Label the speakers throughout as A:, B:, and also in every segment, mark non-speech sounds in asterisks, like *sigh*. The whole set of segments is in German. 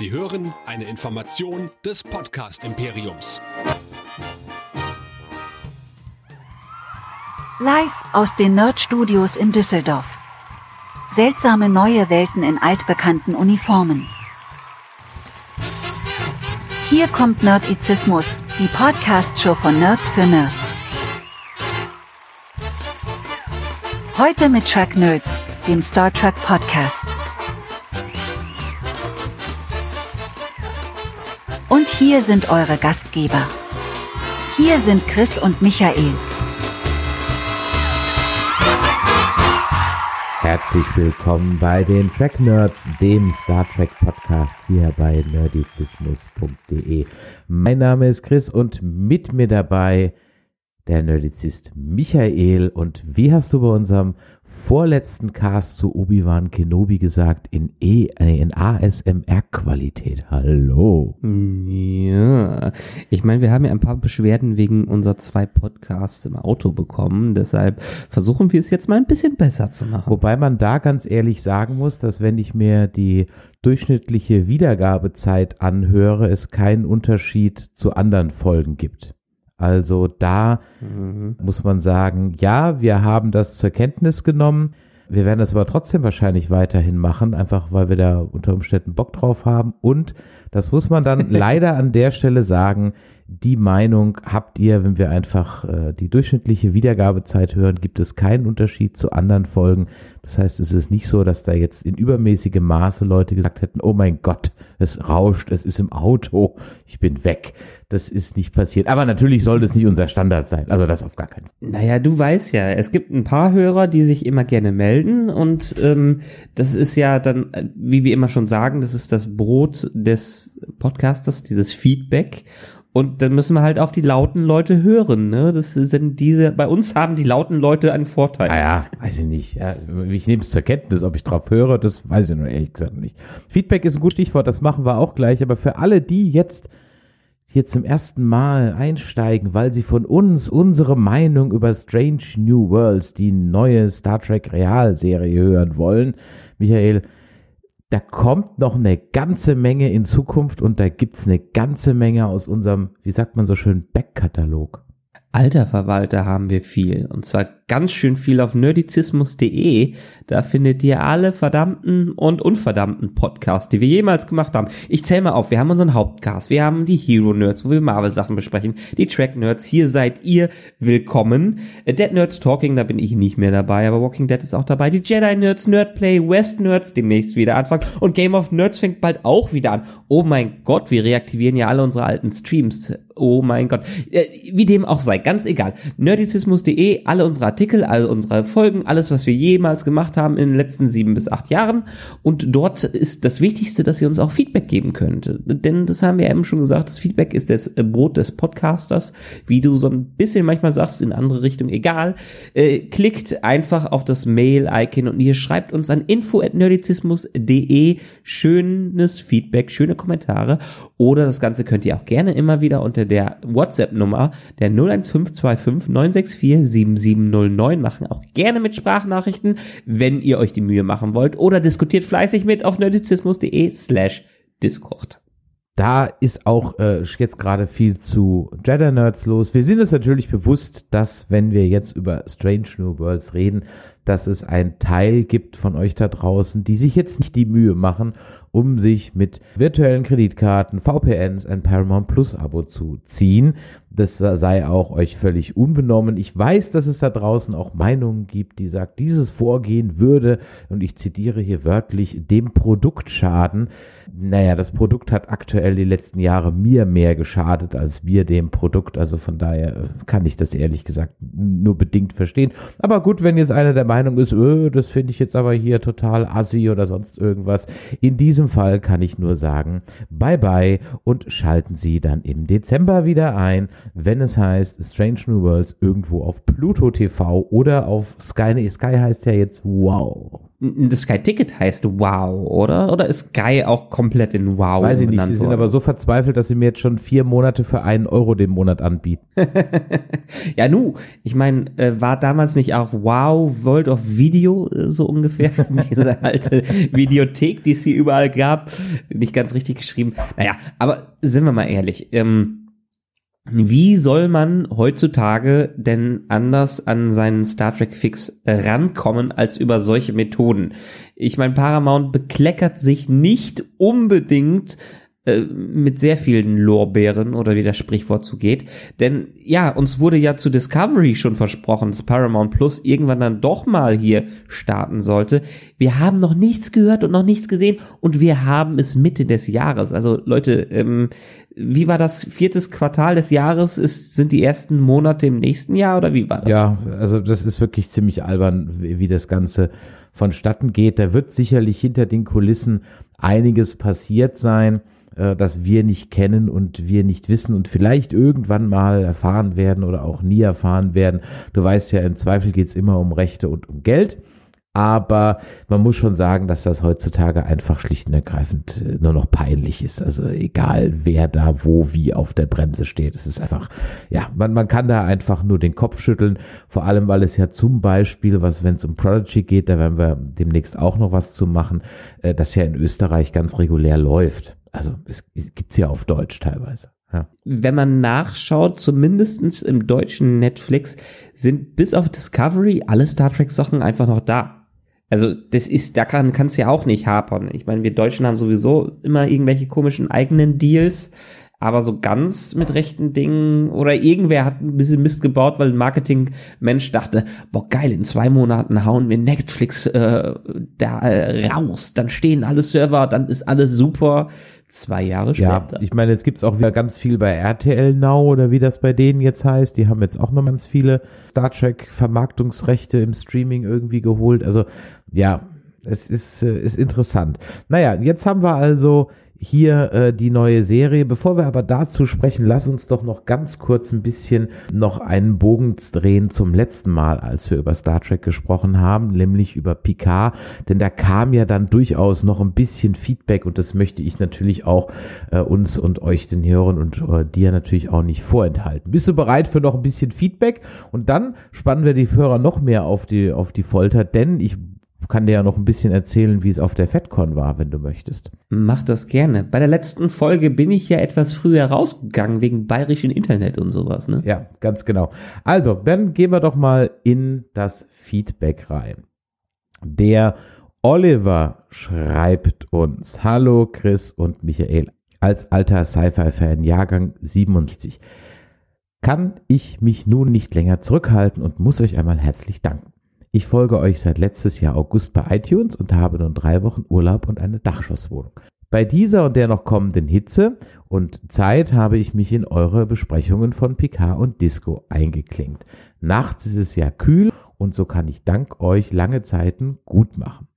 A: Sie hören eine Information des Podcast Imperiums.
B: Live aus den Nerd Studios in Düsseldorf. Seltsame neue Welten in altbekannten Uniformen. Hier kommt Nerdizismus, die Podcast-Show von Nerds für Nerds. Heute mit Track Nerds, dem Star Trek Podcast. Hier sind eure Gastgeber. Hier sind Chris und Michael.
C: Herzlich willkommen bei den Track Nerds, dem Star Trek Podcast hier bei nerdizismus.de. Mein Name ist Chris und mit mir dabei der Nerdizist Michael. Und wie hast du bei unserem vorletzten Cast zu Obi-Wan Kenobi gesagt, in, e, äh, in ASMR-Qualität. Hallo.
D: Ja, ich meine, wir haben ja ein paar Beschwerden wegen unserer zwei Podcasts im Auto bekommen. Deshalb versuchen wir es jetzt mal ein bisschen besser zu machen.
C: Wobei man da ganz ehrlich sagen muss, dass wenn ich mir die durchschnittliche Wiedergabezeit anhöre, es keinen Unterschied zu anderen Folgen gibt. Also da mhm. muss man sagen, ja, wir haben das zur Kenntnis genommen. Wir werden das aber trotzdem wahrscheinlich weiterhin machen, einfach weil wir da unter Umständen Bock drauf haben. Und das muss man dann *laughs* leider an der Stelle sagen, die Meinung habt ihr, wenn wir einfach äh, die durchschnittliche Wiedergabezeit hören, gibt es keinen Unterschied zu anderen Folgen. Das heißt, es ist nicht so, dass da jetzt in übermäßigem Maße Leute gesagt hätten, oh mein Gott, es rauscht, es ist im Auto, ich bin weg. Das ist nicht passiert. Aber natürlich soll das nicht unser Standard sein. Also das auf gar keinen
D: Fall. Naja, du weißt ja, es gibt ein paar Hörer, die sich immer gerne melden und ähm, das ist ja dann, wie wir immer schon sagen, das ist das Brot des Podcasters, dieses Feedback. Und dann müssen wir halt auf die lauten Leute hören, ne? Das sind diese, bei uns haben die lauten Leute einen Vorteil.
C: Naja, weiß ich nicht. Ja, ich nehme es zur Kenntnis, ob ich drauf höre, das weiß ich nur ehrlich gesagt nicht. Feedback ist ein gutes Stichwort, das machen wir auch gleich, aber für alle, die jetzt hier zum ersten Mal einsteigen, weil sie von uns unsere Meinung über Strange New Worlds, die neue Star Trek Realserie hören wollen, Michael, da kommt noch eine ganze Menge in Zukunft und da gibt's eine ganze Menge aus unserem, wie sagt man so schön, Backkatalog.
D: Alter Verwalter haben wir viel. Und zwar ganz schön viel auf nerdizismus.de. Da findet ihr alle verdammten und unverdammten Podcasts, die wir jemals gemacht haben. Ich zähle mal auf. Wir haben unseren Hauptcast. Wir haben die Hero Nerds, wo wir Marvel Sachen besprechen. Die Track Nerds. Hier seid ihr willkommen. Äh, Dead Nerds Talking, da bin ich nicht mehr dabei, aber Walking Dead ist auch dabei. Die Jedi Nerds, Nerdplay, West Nerds, demnächst wieder Anfang. Und Game of Nerds fängt bald auch wieder an. Oh mein Gott, wir reaktivieren ja alle unsere alten Streams. Oh mein Gott. Äh, wie dem auch sei, ganz egal. Nerdizismus.de, alle unsere Artikel, all unsere Folgen, alles, was wir jemals gemacht haben in den letzten sieben bis acht Jahren. Und dort ist das Wichtigste, dass ihr uns auch Feedback geben könnt. Denn das haben wir eben schon gesagt, das Feedback ist das Brot des Podcasters. Wie du so ein bisschen manchmal sagst, in andere Richtung, egal. Äh, klickt einfach auf das Mail-Icon und ihr schreibt uns an info.nerdizismus.de schönes Feedback, schöne Kommentare. Oder das Ganze könnt ihr auch gerne immer wieder unter der WhatsApp-Nummer der 01525 964 7709 machen. Auch gerne mit Sprachnachrichten, wenn ihr euch die Mühe machen wollt. Oder diskutiert fleißig mit auf nerdizismus.de slash Discord.
C: Da ist auch äh, jetzt gerade viel zu Jedi Nerds los. Wir sind uns natürlich bewusst, dass wenn wir jetzt über Strange New Worlds reden, dass es einen Teil gibt von euch da draußen, die sich jetzt nicht die Mühe machen um sich mit virtuellen Kreditkarten, VPNs ein Paramount Plus Abo zu ziehen. Das sei auch euch völlig unbenommen. Ich weiß, dass es da draußen auch Meinungen gibt, die sagt, dieses Vorgehen würde, und ich zitiere hier wörtlich, dem Produkt schaden. Naja, das Produkt hat aktuell die letzten Jahre mir mehr geschadet als wir dem Produkt. Also von daher kann ich das ehrlich gesagt nur bedingt verstehen. Aber gut, wenn jetzt einer der Meinung ist, öh, das finde ich jetzt aber hier total assi oder sonst irgendwas. In diesem Fall kann ich nur sagen, bye bye und schalten Sie dann im Dezember wieder ein, wenn es heißt Strange New Worlds irgendwo auf Pluto TV oder auf Sky. Sky heißt ja jetzt Wow.
D: Das Sky Ticket heißt Wow, oder? Oder ist Sky auch komplett in Wow?
C: Weiß ich nicht, sie sind aber so verzweifelt, dass sie mir jetzt schon vier Monate für einen Euro den Monat anbieten. *laughs*
D: ja, nu, ich meine, äh, war damals nicht auch Wow World of Video äh, so ungefähr? *laughs* Diese alte Videothek, die es hier überall gab. Nicht ganz richtig geschrieben. Naja, aber sind wir mal ehrlich, ähm, wie soll man heutzutage denn anders an seinen Star Trek Fix rankommen als über solche Methoden? Ich meine, Paramount bekleckert sich nicht unbedingt äh, mit sehr vielen Lorbeeren oder wie das Sprichwort zugeht. Denn ja, uns wurde ja zu Discovery schon versprochen, dass Paramount Plus irgendwann dann doch mal hier starten sollte. Wir haben noch nichts gehört und noch nichts gesehen und wir haben es Mitte des Jahres. Also Leute, ähm, wie war das viertes Quartal des Jahres? Ist, sind die ersten Monate im nächsten Jahr oder wie war das?
C: Ja, also das ist wirklich ziemlich albern, wie, wie das Ganze vonstatten geht. Da wird sicherlich hinter den Kulissen einiges passiert sein, äh, das wir nicht kennen und wir nicht wissen und vielleicht irgendwann mal erfahren werden oder auch nie erfahren werden. Du weißt ja, im Zweifel geht's immer um Rechte und um Geld. Aber man muss schon sagen, dass das heutzutage einfach schlicht und ergreifend äh, nur noch peinlich ist. Also egal, wer da wo wie auf der Bremse steht. Es ist einfach, ja, man, man kann da einfach nur den Kopf schütteln. Vor allem, weil es ja zum Beispiel, was wenn es um Prodigy geht, da werden wir demnächst auch noch was zu machen, äh, das ja in Österreich ganz regulär läuft. Also es, es gibt's ja auf Deutsch teilweise. Ja.
D: Wenn man nachschaut, zumindestens im deutschen Netflix, sind bis auf Discovery alle Star Trek Sachen einfach noch da. Also das ist, da kann es ja auch nicht hapern. Ich meine, wir Deutschen haben sowieso immer irgendwelche komischen eigenen Deals, aber so ganz mit rechten Dingen oder irgendwer hat ein bisschen Mist gebaut, weil ein Marketing-Mensch dachte, boah geil, in zwei Monaten hauen wir Netflix äh, da äh, raus, dann stehen alle Server, dann ist alles super. Zwei Jahre
C: Ja,
D: später.
C: ich meine, jetzt gibt's auch wieder ganz viel bei RTL Now oder wie das bei denen jetzt heißt. Die haben jetzt auch noch ganz viele Star Trek Vermarktungsrechte im Streaming irgendwie geholt. Also ja, es ist, äh, ist interessant. Naja, jetzt haben wir also hier äh, die neue Serie. Bevor wir aber dazu sprechen, lass uns doch noch ganz kurz ein bisschen noch einen Bogen drehen zum letzten Mal, als wir über Star Trek gesprochen haben, nämlich über Picard. Denn da kam ja dann durchaus noch ein bisschen Feedback und das möchte ich natürlich auch äh, uns und euch, den Hörern und äh, dir natürlich auch nicht vorenthalten. Bist du bereit für noch ein bisschen Feedback? Und dann spannen wir die Hörer noch mehr auf die, auf die Folter, denn ich kann dir ja noch ein bisschen erzählen, wie es auf der FedCon war, wenn du möchtest.
D: Mach das gerne. Bei der letzten Folge bin ich ja etwas früher rausgegangen wegen bayerischen Internet und sowas, ne?
C: Ja, ganz genau. Also, dann gehen wir doch mal in das Feedback rein. Der Oliver schreibt uns, hallo Chris und Michael, als alter Sci-Fi-Fan, Jahrgang 67, kann ich mich nun nicht länger zurückhalten und muss euch einmal herzlich danken. Ich folge euch seit letztes Jahr August bei iTunes und habe nun drei Wochen Urlaub und eine Dachgeschosswohnung. Bei dieser und der noch kommenden Hitze und Zeit habe ich mich in eure Besprechungen von Picard und Disco eingeklinkt. Nachts ist es ja kühl und so kann ich dank euch lange Zeiten gut machen.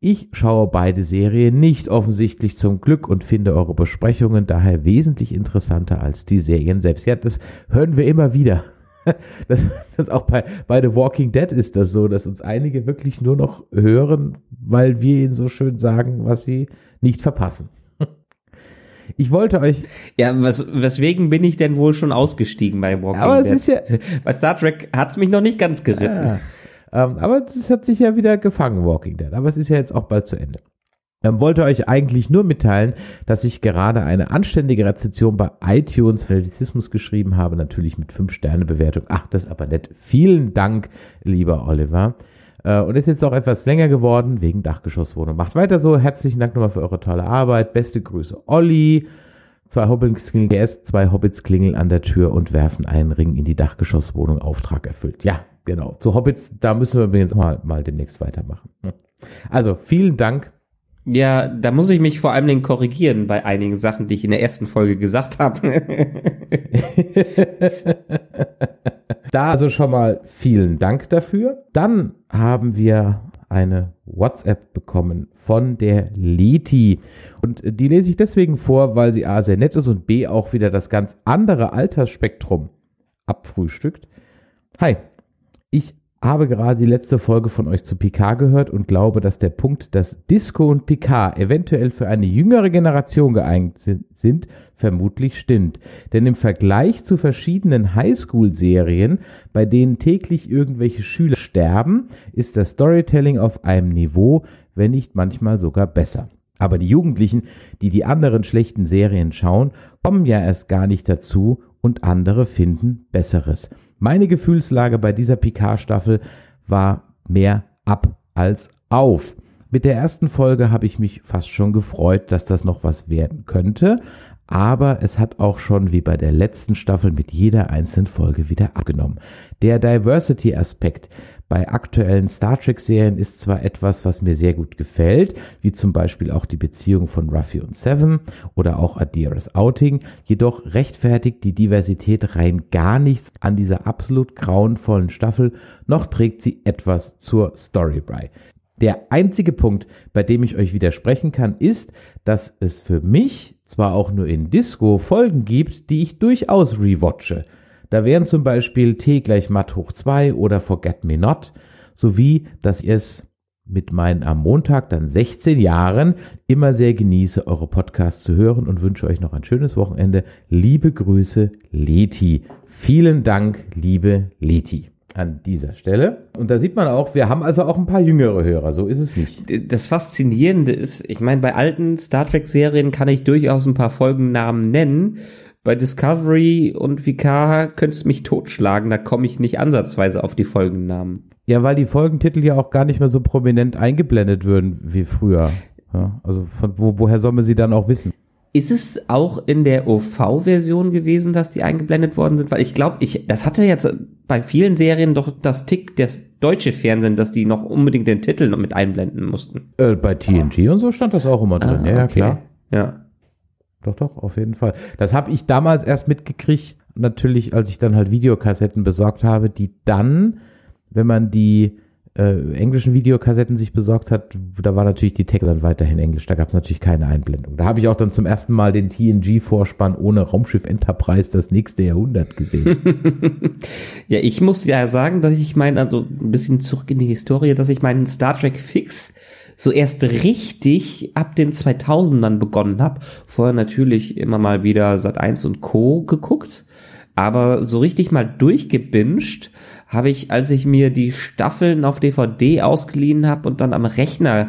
C: Ich schaue beide Serien nicht offensichtlich zum Glück und finde eure Besprechungen daher wesentlich interessanter als die Serien selbst. Ja, das hören wir immer wieder. *laughs* Das, das auch bei, bei The Walking Dead ist das so, dass uns einige wirklich nur noch hören, weil wir ihnen so schön sagen, was sie nicht verpassen. *laughs* Ich wollte euch.
D: Ja, was, weswegen bin ich denn wohl schon ausgestiegen bei Walking
C: Aber es
D: Dead?
C: ist ja- *laughs*
D: Bei Star Trek hat's mich noch nicht ganz geritten.
C: Ja, ähm, aber es hat sich ja wieder gefangen, Walking Dead. Aber es ist ja jetzt auch bald zu Ende. Ähm, wollte euch eigentlich nur mitteilen, dass ich gerade eine anständige Rezension bei iTunes für Nerdizismus geschrieben habe, natürlich mit 5-Sterne-Bewertung. Ach, das ist aber nett. Vielen Dank, lieber Oliver. Äh, und ist jetzt auch etwas länger geworden wegen Dachgeschosswohnung. Macht weiter so. Herzlichen Dank nochmal für eure tolle Arbeit. Beste Grüße, Olli. Zwei Hobbits klingeln, GS, zwei Hobbits klingeln an der Tür und werfen einen Ring in die Dachgeschosswohnung. Auftrag erfüllt. Ja, genau. Zu Hobbits, da müssen wir übrigens mal, mal demnächst weitermachen. Also, vielen Dank.
D: Ja, da muss ich mich vor allem den korrigieren bei einigen Sachen, die ich in der ersten Folge gesagt habe. *laughs*
C: Da also schon mal vielen Dank dafür. Dann haben wir eine WhatsApp bekommen von der Leti. Und die lese ich deswegen vor, weil sie A sehr nett ist und B auch wieder das ganz andere Altersspektrum abfrühstückt. Hi, habe gerade die letzte Folge von euch zu Picard gehört und glaube, dass der Punkt, dass Disco und Picard eventuell für eine jüngere Generation geeignet sind, vermutlich stimmt. Denn im Vergleich zu verschiedenen Highschool-Serien, bei denen täglich irgendwelche Schüler sterben, ist das Storytelling auf einem Niveau, wenn nicht manchmal sogar besser. Aber die Jugendlichen, die die anderen schlechten Serien schauen, kommen ja erst gar nicht dazu und andere finden Besseres. Meine Gefühlslage bei dieser Picard-Staffel war mehr ab als auf. Mit der ersten Folge habe ich mich fast schon gefreut, dass das noch was werden könnte, aber es hat auch schon wie bei der letzten Staffel mit jeder einzelnen Folge wieder abgenommen. Der Diversity-Aspekt, bei aktuellen Star Trek-Serien ist zwar etwas, was mir sehr gut gefällt, wie zum Beispiel auch die Beziehung von Ruffy und Seven oder auch Adira's Outing, jedoch rechtfertigt die Diversität rein gar nichts an dieser absolut grauenvollen Staffel, noch trägt sie etwas zur Story bei. Der einzige Punkt, bei dem ich euch widersprechen kann, ist, dass es für mich zwar auch nur in Disco Folgen gibt, die ich durchaus rewatche. Da wären zum Beispiel T gleich Matt hoch 2 oder Forget Me Not, sowie, dass ihr es mit meinen am Montag dann 16 Jahren immer sehr genieße, eure Podcasts zu hören und wünsche euch noch ein schönes Wochenende. Liebe Grüße, Leti. Vielen Dank, liebe Leti an dieser Stelle. Und da sieht man auch, wir haben also auch ein paar jüngere Hörer, so ist es nicht.
D: Das Faszinierende ist, ich meine, bei alten Star Trek-Serien kann ich durchaus ein paar Folgennamen nennen. Bei Discovery und Picard könntest du mich totschlagen, da komme ich nicht ansatzweise auf die Folgennamen.
C: Ja, weil die Folgentitel ja auch gar nicht mehr so prominent eingeblendet würden wie früher. Ja, also von wo, woher soll man sie dann auch wissen?
D: Ist es auch in der OV-Version gewesen, dass die eingeblendet worden sind? Weil ich glaube, ich, das hatte jetzt bei vielen Serien doch das Tick das deutsche Fernsehen, dass die noch unbedingt den Titel noch mit einblenden mussten.
C: Äh, bei TNG und so stand das auch immer drin. Ah, ja, okay. klar.
D: Ja.
C: Doch, doch, auf jeden Fall. Das habe ich damals erst mitgekriegt, natürlich, als ich dann halt Videokassetten besorgt habe, die dann, wenn man die äh, englischen Videokassetten sich besorgt hat, da war natürlich die Texte dann weiterhin Englisch. Da gab es natürlich keine Einblendung. Da habe ich auch dann zum ersten Mal den TNG-Vorspann ohne Raumschiff Enterprise das nächste Jahrhundert gesehen. *laughs*
D: ja, ich muss ja sagen, dass ich meine, also ein bisschen zurück in die Historie, dass ich meinen Star Trek Fix so erst richtig ab den 2000ern begonnen habe. Vorher natürlich immer mal wieder Sat 1 und Co. geguckt, aber so richtig mal durchgebinged habe ich, als ich mir die Staffeln auf DVD ausgeliehen habe und dann am Rechner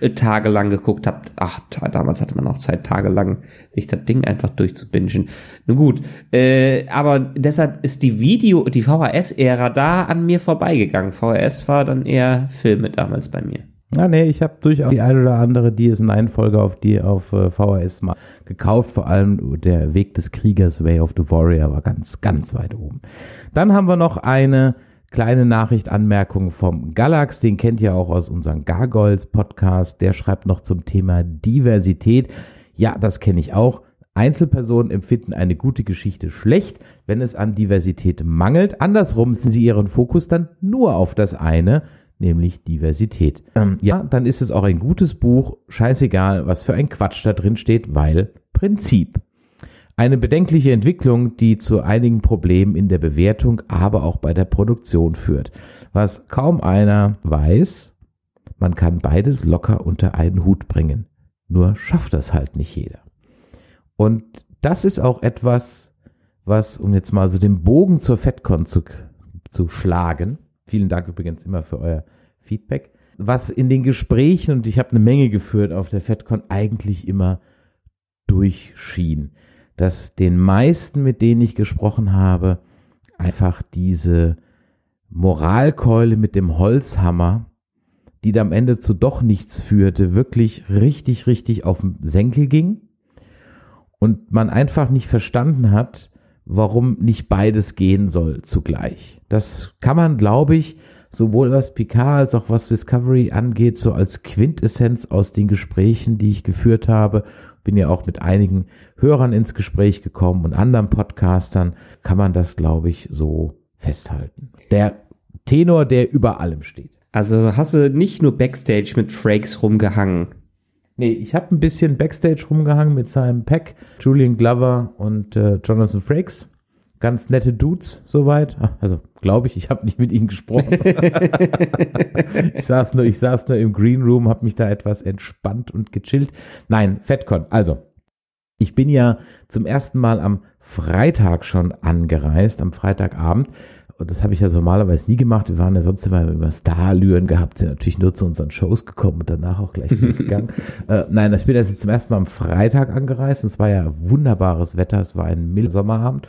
D: äh, tagelang geguckt habe. Ach, damals hatte man auch Zeit, tagelang sich das Ding einfach durchzubingen. Nun gut, äh, aber deshalb ist die Video, die VHS-Ära da an mir vorbeigegangen. VHS war dann eher Filme damals bei mir.
C: Ja, nee, ich habe durchaus die eine oder andere DS9-Folge auf die auf äh, VHS mal gekauft. Vor allem der Weg des Kriegers, Way of the Warrior, war ganz, ganz weit oben. Dann haben wir noch eine kleine Nachricht, Anmerkung vom Galax. Den kennt ihr auch aus unserem Gargoyles Podcast. Der schreibt noch zum Thema Diversität. Ja, das kenne ich auch. Einzelpersonen empfinden eine gute Geschichte schlecht, wenn es an Diversität mangelt. Andersrum setzen sie ihren Fokus dann nur auf das eine, nämlich Diversität. Ähm, ja, dann ist es auch ein gutes Buch, scheißegal, was für ein Quatsch da drin steht, weil Prinzip. Eine bedenkliche Entwicklung, die zu einigen Problemen in der Bewertung, aber auch bei der Produktion führt. Was kaum einer weiß, man kann beides locker unter einen Hut bringen. Nur schafft das halt nicht jeder. Und das ist auch etwas, was, um jetzt mal so den Bogen zur FedCon zu, zu schlagen, Vielen Dank übrigens immer für euer Feedback. Was in den Gesprächen, und ich habe eine Menge geführt auf der FedCon, eigentlich immer durchschien. Dass den meisten, mit denen ich gesprochen habe, einfach diese Moralkeule mit dem Holzhammer, die da am Ende zu doch nichts führte, wirklich richtig, richtig auf den Senkel ging. Und man einfach nicht verstanden hat, warum nicht beides gehen soll zugleich. Das kann man, glaube ich, sowohl was Picard als auch was Discovery angeht, so als Quintessenz aus den Gesprächen, die ich geführt habe, bin ja auch mit einigen Hörern ins Gespräch gekommen und anderen Podcastern, kann man das, glaube ich, so festhalten. Der Tenor, der über allem steht.
D: Also hast du nicht nur Backstage mit Frakes rumgehangen,
C: Nee, ich habe ein bisschen Backstage rumgehangen mit seinem Pack, Julian Glover und äh, Jonathan Frakes. ganz nette Dudes soweit. Also glaube ich, ich habe nicht mit ihnen gesprochen. *laughs* ich saß nur, ich saß nur im Green Room, habe mich da etwas entspannt und gechillt. Nein, FedCon. Also ich bin ja zum ersten Mal am Freitag schon angereist, am Freitagabend. Und das habe ich ja normalerweise nie gemacht. Wir waren ja sonst immer über Starlüren gehabt, sind natürlich nur zu unseren Shows gekommen und danach auch gleich gegangen. *laughs* äh, nein, ich bin jetzt zum ersten Mal am Freitag angereist. Und es war ja wunderbares Wetter. Es war ein milder Sommerabend.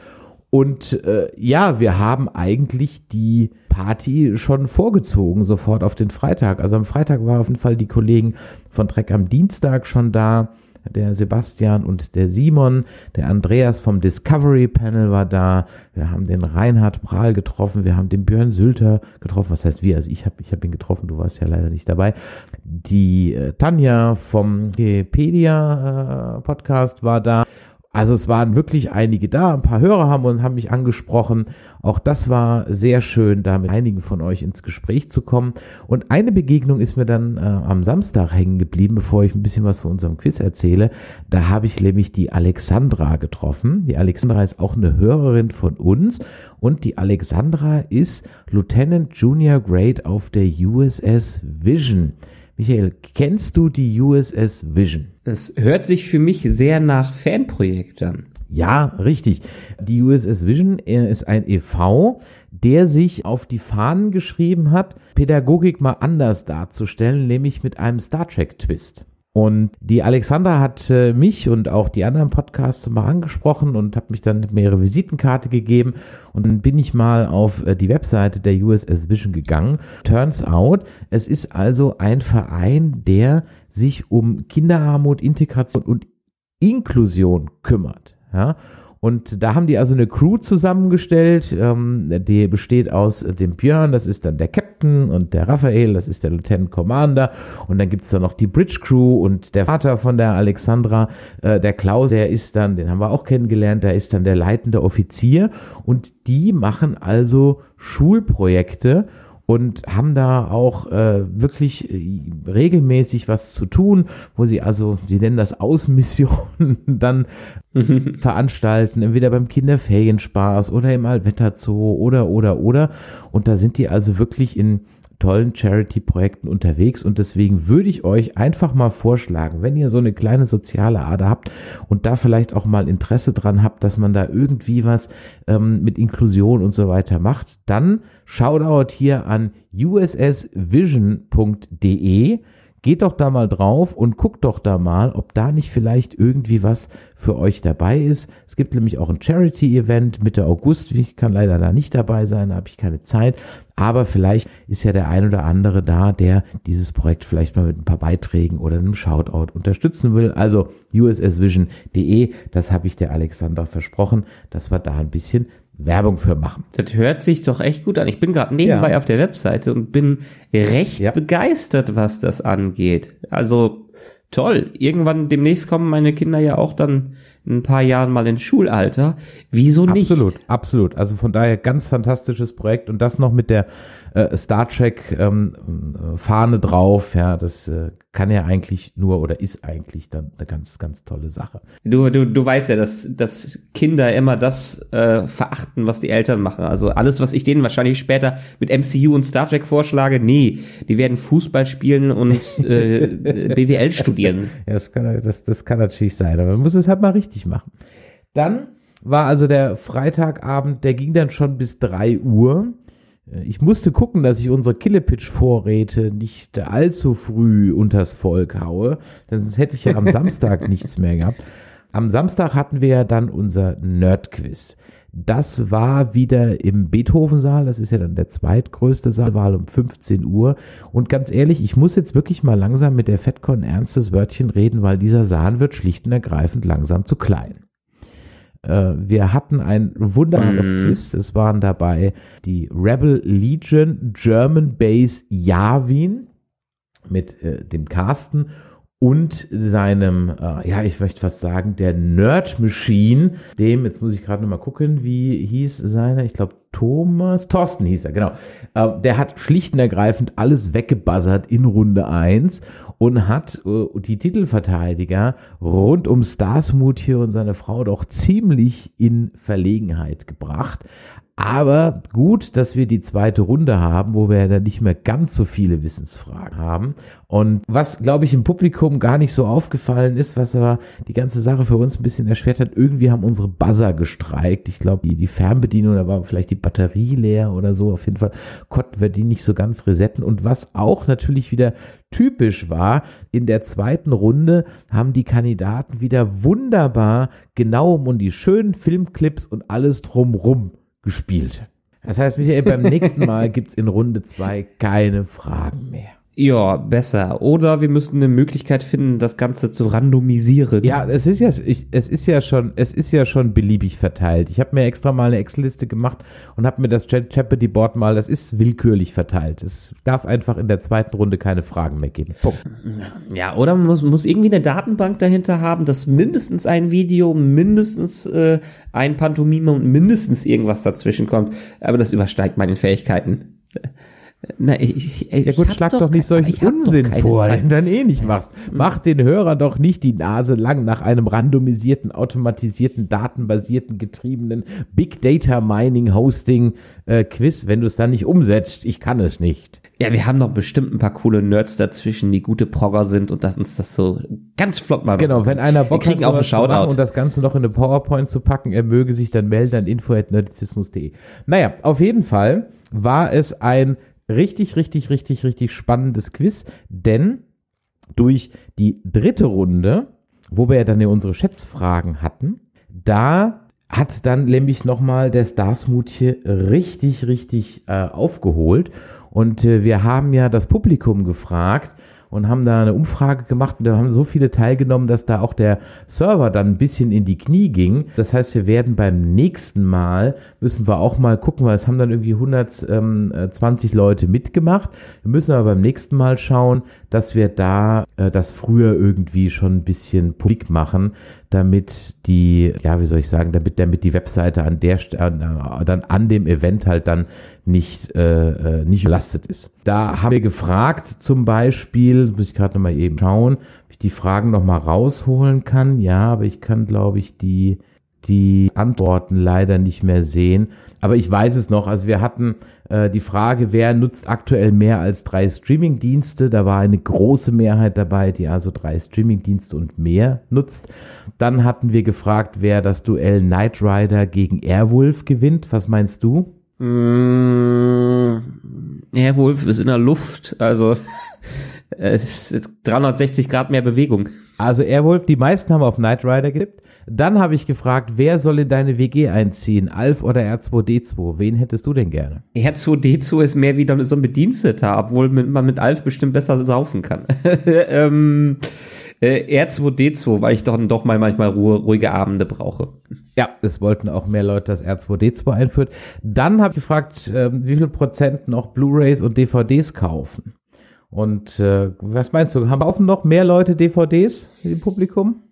C: Und äh, ja, wir haben eigentlich die Party schon vorgezogen, sofort auf den Freitag. Also am Freitag war auf jeden Fall die Kollegen von Trek am Dienstag schon da der Sebastian und der Simon, der Andreas vom Discovery Panel war da, wir haben den Reinhard Prahl getroffen, wir haben den Björn Sülter getroffen, was heißt wir, also ich habe ich hab ihn getroffen, du warst ja leider nicht dabei. Die äh, Tanja vom Wikipedia äh, Podcast war da also es waren wirklich einige da, ein paar Hörer haben und haben mich angesprochen. Auch das war sehr schön, da mit einigen von euch ins Gespräch zu kommen. Und eine Begegnung ist mir dann äh, am Samstag hängen geblieben, bevor ich ein bisschen was von unserem Quiz erzähle. Da habe ich nämlich die Alexandra getroffen. Die Alexandra ist auch eine Hörerin von uns und die Alexandra ist Lieutenant Junior Grade auf der USS Vision. Michael, kennst du die USS Vision?
D: Das hört sich für mich sehr nach Fanprojekt an.
C: Ja, richtig. Die USS Vision äh, ist ein EV, der sich auf die Fahnen geschrieben hat, Pädagogik mal anders darzustellen, nämlich mit einem Star Trek Twist. Und die Alexandra hat äh, mich und auch die anderen Podcasts mal angesprochen und hat mich dann mir ihre Visitenkarte gegeben. Und dann bin ich mal auf äh, die Webseite der USS Vision gegangen. Turns out, es ist also ein Verein, der sich um Kinderarmut, Integration und Inklusion kümmert. Ja? Und da haben die also eine Crew zusammengestellt, ähm, die besteht aus dem Björn, das ist dann der Captain und der Raphael, das ist der Lieutenant Commander. Und dann gibt's da noch die Bridge Crew und der Vater von der Alexandra, äh, der Klaus, der ist dann, den haben wir auch kennengelernt, der ist dann der leitende Offizier. Und die machen also Schulprojekte und haben da auch äh, wirklich äh, regelmäßig was zu tun, wo sie also, sie nennen das Außenmissionen *laughs* dann veranstalten, entweder beim Kinderferienspaß oder im Allwetterzoo oder, oder, oder. Und da sind die also wirklich in tollen Charity-Projekten unterwegs und deswegen würde ich euch einfach mal vorschlagen, wenn ihr so eine kleine soziale Ader habt und da vielleicht auch mal Interesse dran habt, dass man da irgendwie was ähm, mit Inklusion und so weiter macht, dann Shoutout hier an ussvision.de. Geht doch da mal drauf und guckt doch da mal, ob da nicht vielleicht irgendwie was für euch dabei ist. Es gibt nämlich auch ein Charity-Event Mitte August. Ich kann leider da nicht dabei sein, da habe ich keine Zeit. Aber vielleicht ist ja der ein oder andere da, der dieses Projekt vielleicht mal mit ein paar Beiträgen oder einem Shoutout unterstützen will. Also ussvision.de, das habe ich der Alexander versprochen, dass wir da ein bisschen Werbung für machen.
D: Das hört sich doch echt gut an. Ich bin gerade nebenbei ja. auf der Webseite und bin recht ja. begeistert, was das angeht. Also toll. Irgendwann demnächst kommen meine Kinder ja auch dann in ein paar Jahren mal ins Schulalter. Wieso nicht?
C: Absolut, absolut. Also von daher ganz fantastisches Projekt und das noch mit der äh, Star Trek ähm, äh, Fahne drauf. Ja, das äh, kann ja eigentlich nur oder ist eigentlich dann eine ganz, ganz tolle Sache.
D: Du, du, du weißt ja, dass, dass Kinder immer das äh, verachten, was die Eltern machen. Also alles, was ich denen wahrscheinlich später mit MCU und Star Trek vorschlage, nee, die werden Fußball spielen und äh, *laughs* BWL studieren.
C: Ja, das kann, das, das kann natürlich sein, aber man muss es halt mal richtig machen. Dann war also der Freitagabend, der ging dann schon bis drei Uhr. Äh, ich musste gucken, dass ich unsere Killepitch-Vorräte nicht allzu früh unters Volk haue, denn sonst hätte ich ja am Samstag *laughs* nichts mehr gehabt. Am Samstag hatten wir ja dann unser Nerd-Quiz. Das war wieder im Beethoven-Saal, das ist ja dann der zweitgrößte Saal, war um 15 Uhr. Und ganz ehrlich, ich muss jetzt wirklich mal langsam mit der FedCon ernstes Wörtchen reden, weil dieser Saal wird schlicht und ergreifend langsam zu klein. Äh, wir hatten ein wunderbares mm. Quiz. Es waren dabei die Rebel Legion German Base Yavin mit äh, dem Carsten und seinem, äh, ja, ich möchte fast sagen, der Nerd Machine, dem, jetzt muss ich gerade nochmal gucken, wie hieß seiner, ich glaube Thomas, Thorsten hieß er, genau. Äh, der hat schlicht und ergreifend alles weggebuzzert in Runde 1 und hat äh, die Titelverteidiger rund um Starsmut hier und seine Frau doch ziemlich in Verlegenheit gebracht. Aber gut, dass wir die zweite Runde haben, wo wir ja dann nicht mehr ganz so viele Wissensfragen haben. Und was, glaube ich, im Publikum gar nicht so aufgefallen ist, was aber die ganze Sache für uns ein bisschen erschwert hat, irgendwie haben unsere Buzzer gestreikt. Ich glaube, die, die Fernbedienung, da war vielleicht die Batterie leer oder so. Auf jeden Fall konnten wir die nicht so ganz resetten. Und was auch natürlich wieder typisch war, in der zweiten Runde haben die Kandidaten wieder wunderbar genau um die schönen Filmclips und alles drumrum gespielt. Das heißt, Michael, beim nächsten Mal gibt's in Runde zwei keine Fragen mehr.
D: Ja, besser. Oder wir müssen eine Möglichkeit finden, das Ganze zu randomisieren.
C: Ja, es ist ja, ich, es ist ja schon, es ist ja schon beliebig verteilt. Ich habe mir extra mal eine Excel-Liste gemacht und habe mir das Jeopardy Board mal, das ist willkürlich verteilt. Es darf einfach in der zweiten Runde keine Fragen mehr geben. Punkt.
D: Ja, oder man muss, muss irgendwie eine Datenbank dahinter haben, dass mindestens ein Video, mindestens äh, ein Pantomime und mindestens irgendwas dazwischen kommt. Aber das übersteigt meine Fähigkeiten.
C: Na, ich, ich, ja gut, schlag doch, doch nicht solchen Unsinn vor, den du dann eh nicht machst. Hm. Mach den Hörer doch nicht die Nase lang nach einem randomisierten, automatisierten, datenbasierten, getriebenen Big Data Mining Hosting äh, Quiz, wenn du es dann nicht umsetzt. Ich kann es nicht.
D: Ja, wir haben doch bestimmt ein paar coole Nerds dazwischen, die gute Progger sind und dass uns das so ganz flott mal
C: Genau, wenn einer
D: Bock hat, auch
C: einen und das Ganze noch in eine PowerPoint zu packen, er möge sich dann melden an info.nerdizismus.de. Naja, auf jeden Fall war es ein richtig, richtig, richtig, richtig spannendes Quiz, denn durch die dritte Runde, wo wir ja dann ja unsere Schätzfragen hatten, da hat dann nämlich nochmal der Starsmut hier richtig, richtig äh, aufgeholt. Und äh, wir haben ja das Publikum gefragt, und haben da eine Umfrage gemacht und da haben so viele teilgenommen, dass da auch der Server dann ein bisschen in die Knie ging. Das heißt, wir werden beim nächsten Mal, müssen wir auch mal gucken, weil es haben dann irgendwie 120 Leute mitgemacht. Wir müssen aber beim nächsten Mal schauen, dass wir da äh, das früher irgendwie schon ein bisschen publik machen, damit die, ja, wie soll ich sagen, damit, damit die Webseite an der äh, dann an dem Event halt dann nicht, äh, äh, nicht belastet ist. Da haben wir gefragt, zum Beispiel, muss ich gerade nochmal eben schauen, ob ich die Fragen nochmal rausholen kann. Ja, aber ich kann, glaube ich, die, die Antworten leider nicht mehr sehen. Aber ich weiß es noch. Also wir hatten äh, die Frage, wer nutzt aktuell mehr als drei Streamingdienste? Da war eine große Mehrheit dabei, die also drei Streamingdienste und mehr nutzt. Dann hatten wir gefragt, wer das Duell Knight Rider gegen Airwolf gewinnt. Was meinst du?
D: Mmh, Airwolf ist in der Luft, also *laughs* es ist 360 Grad mehr Bewegung.
C: Also Airwolf, die meisten haben auf Knight Rider getippt. Dann habe ich gefragt, wer soll in deine WG einziehen? Alf oder R2D2? Wen hättest du denn gerne?
D: R2D2 ist mehr wie so ein Bediensteter, obwohl man mit Alf bestimmt besser saufen kann. *laughs* ähm, äh, R2D2, weil ich doch, doch mal manchmal Ruhe, ruhige Abende brauche.
C: Ja, es wollten auch mehr Leute, dass R2D2 einführt. Dann habe ich gefragt, äh, wie viel Prozent noch Blu-rays und DVDs kaufen. Und äh, was meinst du, haben kaufen noch mehr Leute DVDs im Publikum?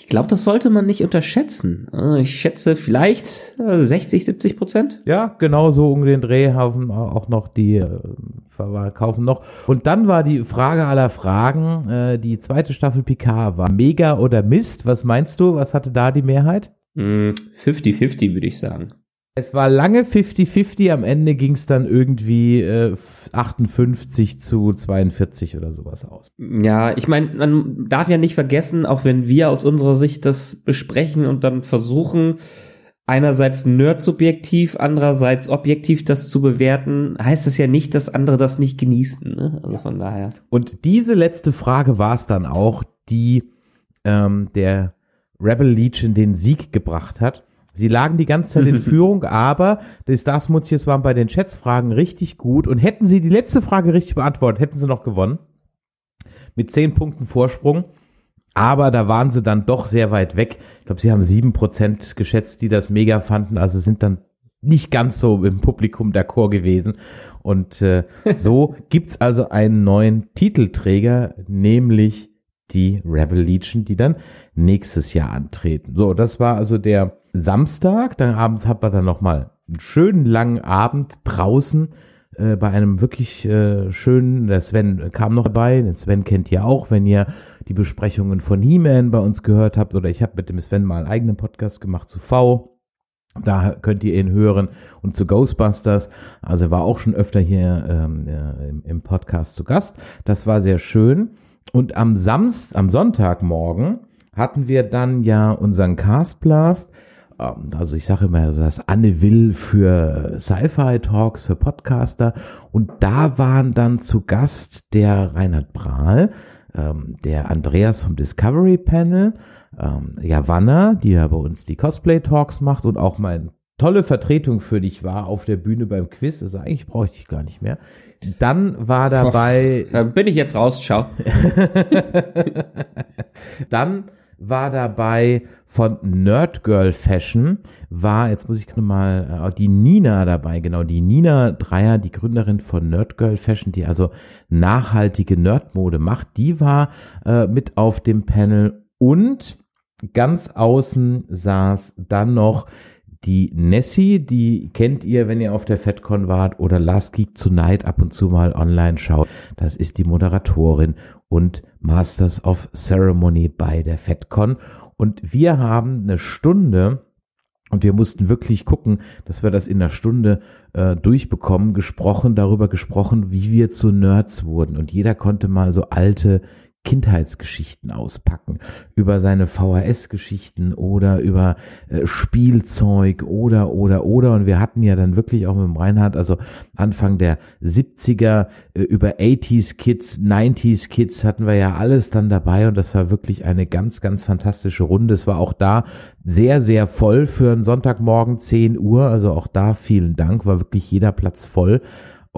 D: Ich glaube, das sollte man nicht unterschätzen. Äh, ich schätze vielleicht 60, äh, 70 Prozent.
C: Ja, genau so um den Dreh haben auch noch die äh, kaufen noch. Und dann war die Frage aller Fragen, äh, die zweite Staffel Picard war Mega oder Mist. Was meinst du? Was hatte da die Mehrheit?
D: 50-50 würde ich sagen.
C: Es war lange 50-50, am Ende ging es dann irgendwie äh, 58 zu 42 oder sowas aus.
D: Ja, ich meine, man darf ja nicht vergessen, auch wenn wir aus unserer Sicht das besprechen und dann versuchen, einerseits nerd-subjektiv, andererseits objektiv das zu bewerten, heißt das ja nicht, dass andere das nicht genießen. Ne? Also von daher.
C: Und diese letzte Frage war es dann auch, die ähm, der Rebel Legion den Sieg gebracht hat. Sie lagen die ganze Zeit in *laughs* Führung, aber die Starsmutziers waren bei den Schätzfragen richtig gut und hätten sie die letzte Frage richtig beantwortet, hätten sie noch gewonnen. Mit zehn Punkten Vorsprung. Aber da waren sie dann doch sehr weit weg. Ich glaube, sie haben sieben Prozent geschätzt, die das mega fanden. Also sind dann nicht ganz so im Publikum der Chor gewesen. Und äh, so gibt's also einen neuen Titelträger, nämlich die Rebel Legion, die dann nächstes Jahr antreten. So, das war also der Samstag. Dann abends hat man dann nochmal einen schönen langen Abend draußen äh, bei einem wirklich äh, schönen, der Sven kam noch dabei, den Sven kennt ihr auch, wenn ihr die Besprechungen von He-Man bei uns gehört habt oder ich habe mit dem Sven mal einen eigenen Podcast gemacht zu V. Da könnt ihr ihn hören und zu Ghostbusters. Also er war auch schon öfter hier ähm, äh, im, im Podcast zu Gast. Das war sehr schön. Und am Samst, am Sonntagmorgen hatten wir dann ja unseren Cast Blast ähm, also ich sage immer das Anne Will für Sci-Fi Talks, für Podcaster. Und da waren dann zu Gast der Reinhard Prahl, ähm, der Andreas vom Discovery Panel, ähm, Javanna, die ja bei uns die Cosplay Talks macht und auch meine tolle Vertretung für dich war auf der Bühne beim Quiz. Also eigentlich brauche ich dich gar nicht mehr. Dann war dabei.
D: Da bin ich jetzt raus, ciao. *laughs*
C: Dann war dabei von Nerdgirl Fashion war, jetzt muss ich nochmal, äh, die Nina dabei, genau, die Nina Dreier, die Gründerin von Nerdgirl Fashion, die also nachhaltige Nerdmode macht, die war äh, mit auf dem Panel und ganz außen saß dann noch die Nessie, die kennt ihr, wenn ihr auf der FedCon wart oder Last Geek Tonight ab und zu mal online schaut. Das ist die Moderatorin und Masters of Ceremony bei der FedCon. Und wir haben eine Stunde und wir mussten wirklich gucken, dass wir das in einer Stunde äh, durchbekommen, gesprochen, darüber gesprochen, wie wir zu Nerds wurden. Und jeder konnte mal so alte Kindheitsgeschichten auspacken, über seine VHS-Geschichten oder über äh, Spielzeug oder, oder, oder. Und wir hatten ja dann wirklich auch mit dem Reinhard, also Anfang der 70er, äh, über 80s Kids, 90s Kids hatten wir ja alles dann dabei und das war wirklich eine ganz, ganz fantastische Runde. Es war auch da sehr, sehr voll für einen Sonntagmorgen 10 Uhr, also auch da vielen Dank, war wirklich jeder Platz voll.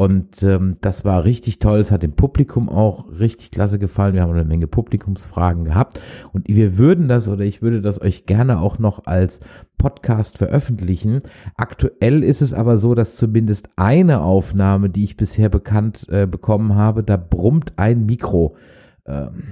C: Und ähm, das war richtig toll. Es hat dem Publikum auch richtig klasse gefallen. Wir haben eine Menge Publikumsfragen gehabt. Und wir würden das oder ich würde das euch gerne auch noch als Podcast veröffentlichen. Aktuell ist es aber so, dass zumindest eine Aufnahme, die ich bisher bekannt äh, bekommen habe, da brummt ein Mikro. Ähm,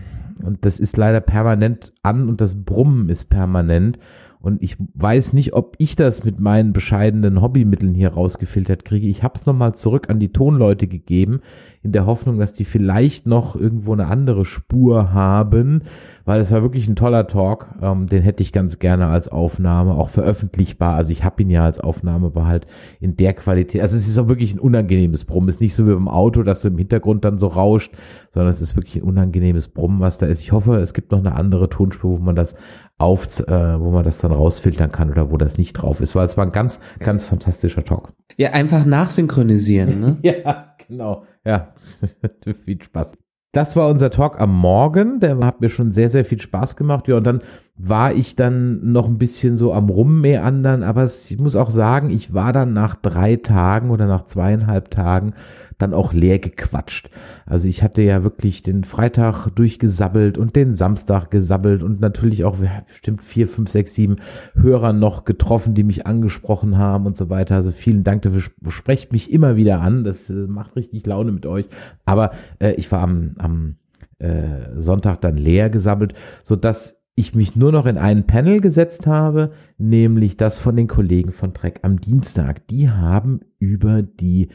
C: und das ist leider permanent an und das Brummen ist permanent. Und ich weiß nicht, ob ich das mit meinen bescheidenen Hobbymitteln hier rausgefiltert kriege. Ich habe es nochmal zurück an die Tonleute gegeben, in der Hoffnung, dass die vielleicht noch irgendwo eine andere Spur haben, weil es war wirklich ein toller Talk. Ähm, den hätte ich ganz gerne als Aufnahme, auch veröffentlichbar. Also ich habe ihn ja als Aufnahme, aber halt in der Qualität. Also es ist auch wirklich ein unangenehmes Brummen. Es ist nicht so wie beim Auto, dass du im Hintergrund dann so rauscht, sondern es ist wirklich ein unangenehmes Brummen, was da ist. Ich hoffe, es gibt noch eine andere Tonspur, wo man das auf, äh, wo man das dann rausfiltern kann oder wo das nicht drauf ist, weil es war ein ganz, ganz fantastischer Talk.
D: Ja, einfach nachsynchronisieren, ne? *laughs*
C: ja, genau. Ja, *laughs* viel Spaß. Das war unser Talk am Morgen. Der hat mir schon sehr, sehr viel Spaß gemacht. Ja, und dann war ich dann noch ein bisschen so am Rummeandern. Aber es, ich muss auch sagen, ich war dann nach drei Tagen oder nach zweieinhalb Tagen dann auch leer gequatscht. Also ich hatte ja wirklich den Freitag durchgesabbelt und den Samstag gesabbelt und natürlich auch bestimmt vier, fünf, sechs, sieben Hörer noch getroffen, die mich angesprochen haben und so weiter. Also vielen Dank dafür. Sprecht mich immer wieder an. Das äh, macht richtig Laune mit euch. Aber äh, ich war am, am äh, Sonntag dann leer gesabbelt, so dass ich mich nur noch in einen Panel gesetzt habe, nämlich das von den Kollegen von Trek am Dienstag. Die haben über die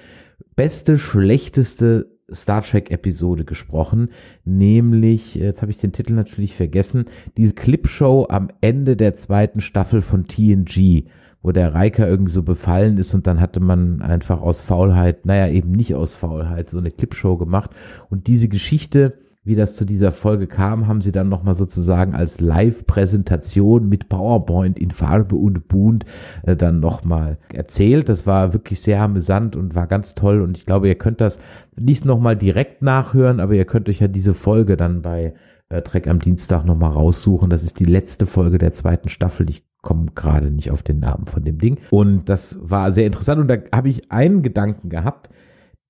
C: beste, schlechteste Star Trek Episode gesprochen, nämlich, jetzt habe ich den Titel natürlich vergessen, diese Clipshow am Ende der zweiten Staffel von TNG, wo der Riker irgendwie so befallen ist und dann hatte man einfach aus Faulheit, naja, eben nicht aus Faulheit, so eine Clipshow gemacht. Und diese Geschichte wie das zu dieser Folge kam, haben sie dann nochmal sozusagen als Live-Präsentation mit PowerPoint in Farbe und Bunt äh, dann nochmal erzählt. Das war wirklich sehr amüsant und war ganz toll. Und ich glaube, ihr könnt das nicht nochmal direkt nachhören, aber ihr könnt euch ja diese Folge dann bei äh, Trek am Dienstag nochmal raussuchen. Das ist die letzte Folge der zweiten Staffel. Ich komme gerade nicht auf den Namen von dem Ding. Und das war sehr interessant. Und da habe ich einen Gedanken gehabt,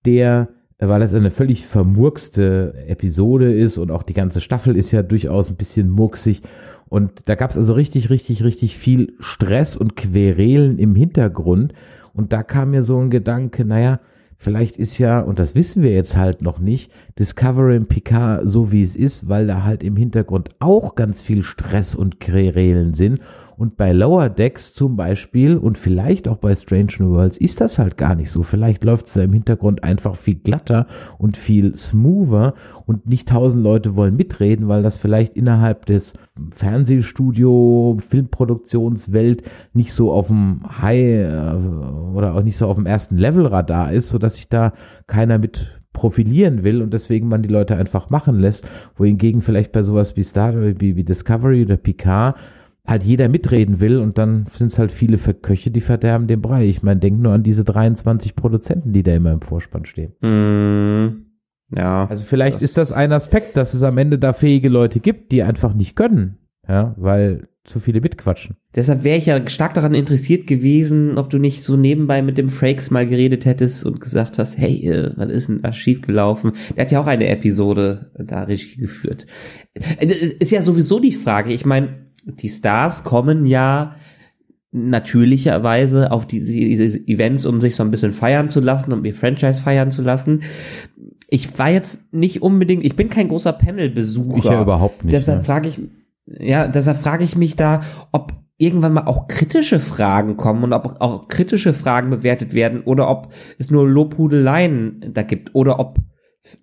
C: der weil es eine völlig vermurkste Episode ist und auch die ganze Staffel ist ja durchaus ein bisschen murksig. Und da gab es also richtig, richtig, richtig viel Stress und Querelen im Hintergrund. Und da kam mir so ein Gedanke, naja, vielleicht ist ja, und das wissen wir jetzt halt noch nicht, Discovery in Picard so wie es ist, weil da halt im Hintergrund auch ganz viel Stress und Querelen sind und bei Lower Decks zum Beispiel und vielleicht auch bei Strange New Worlds ist das halt gar nicht so. Vielleicht läuft es da im Hintergrund einfach viel glatter und viel smoother und nicht tausend Leute wollen mitreden, weil das vielleicht innerhalb des Fernsehstudio, Filmproduktionswelt nicht so auf dem High äh, oder auch nicht so auf dem ersten Level Radar ist, so dass sich da keiner mit profilieren will und deswegen man die Leute einfach machen lässt, wohingegen vielleicht bei sowas wie Star, wie, wie Discovery oder Picard halt jeder mitreden will und dann sind es halt viele Köche, die verderben den Brei. Ich meine, denk nur an diese 23 Produzenten, die da immer im Vorspann stehen.
D: Mm, ja.
C: Also vielleicht das ist das ein Aspekt, dass es am Ende da fähige Leute gibt, die einfach nicht können. Ja, weil zu viele mitquatschen.
D: Deshalb wäre ich ja stark daran interessiert gewesen, ob du nicht so nebenbei mit dem Frakes mal geredet hättest und gesagt hast, hey, äh, was ist denn da schiefgelaufen? Der hat ja auch eine Episode da richtig geführt. Äh, ist ja sowieso die Frage, ich meine, die Stars kommen ja natürlicherweise auf diese, diese Events, um sich so ein bisschen feiern zu lassen, um ihr Franchise feiern zu lassen. Ich war jetzt nicht unbedingt, ich bin kein großer Panel-Besucher. Ich
C: ja überhaupt nicht.
D: Deshalb ne? frage ich, ja, deshalb frage ich mich da, ob irgendwann mal auch kritische Fragen kommen und ob auch kritische Fragen bewertet werden oder ob es nur Lobhudeleien da gibt oder ob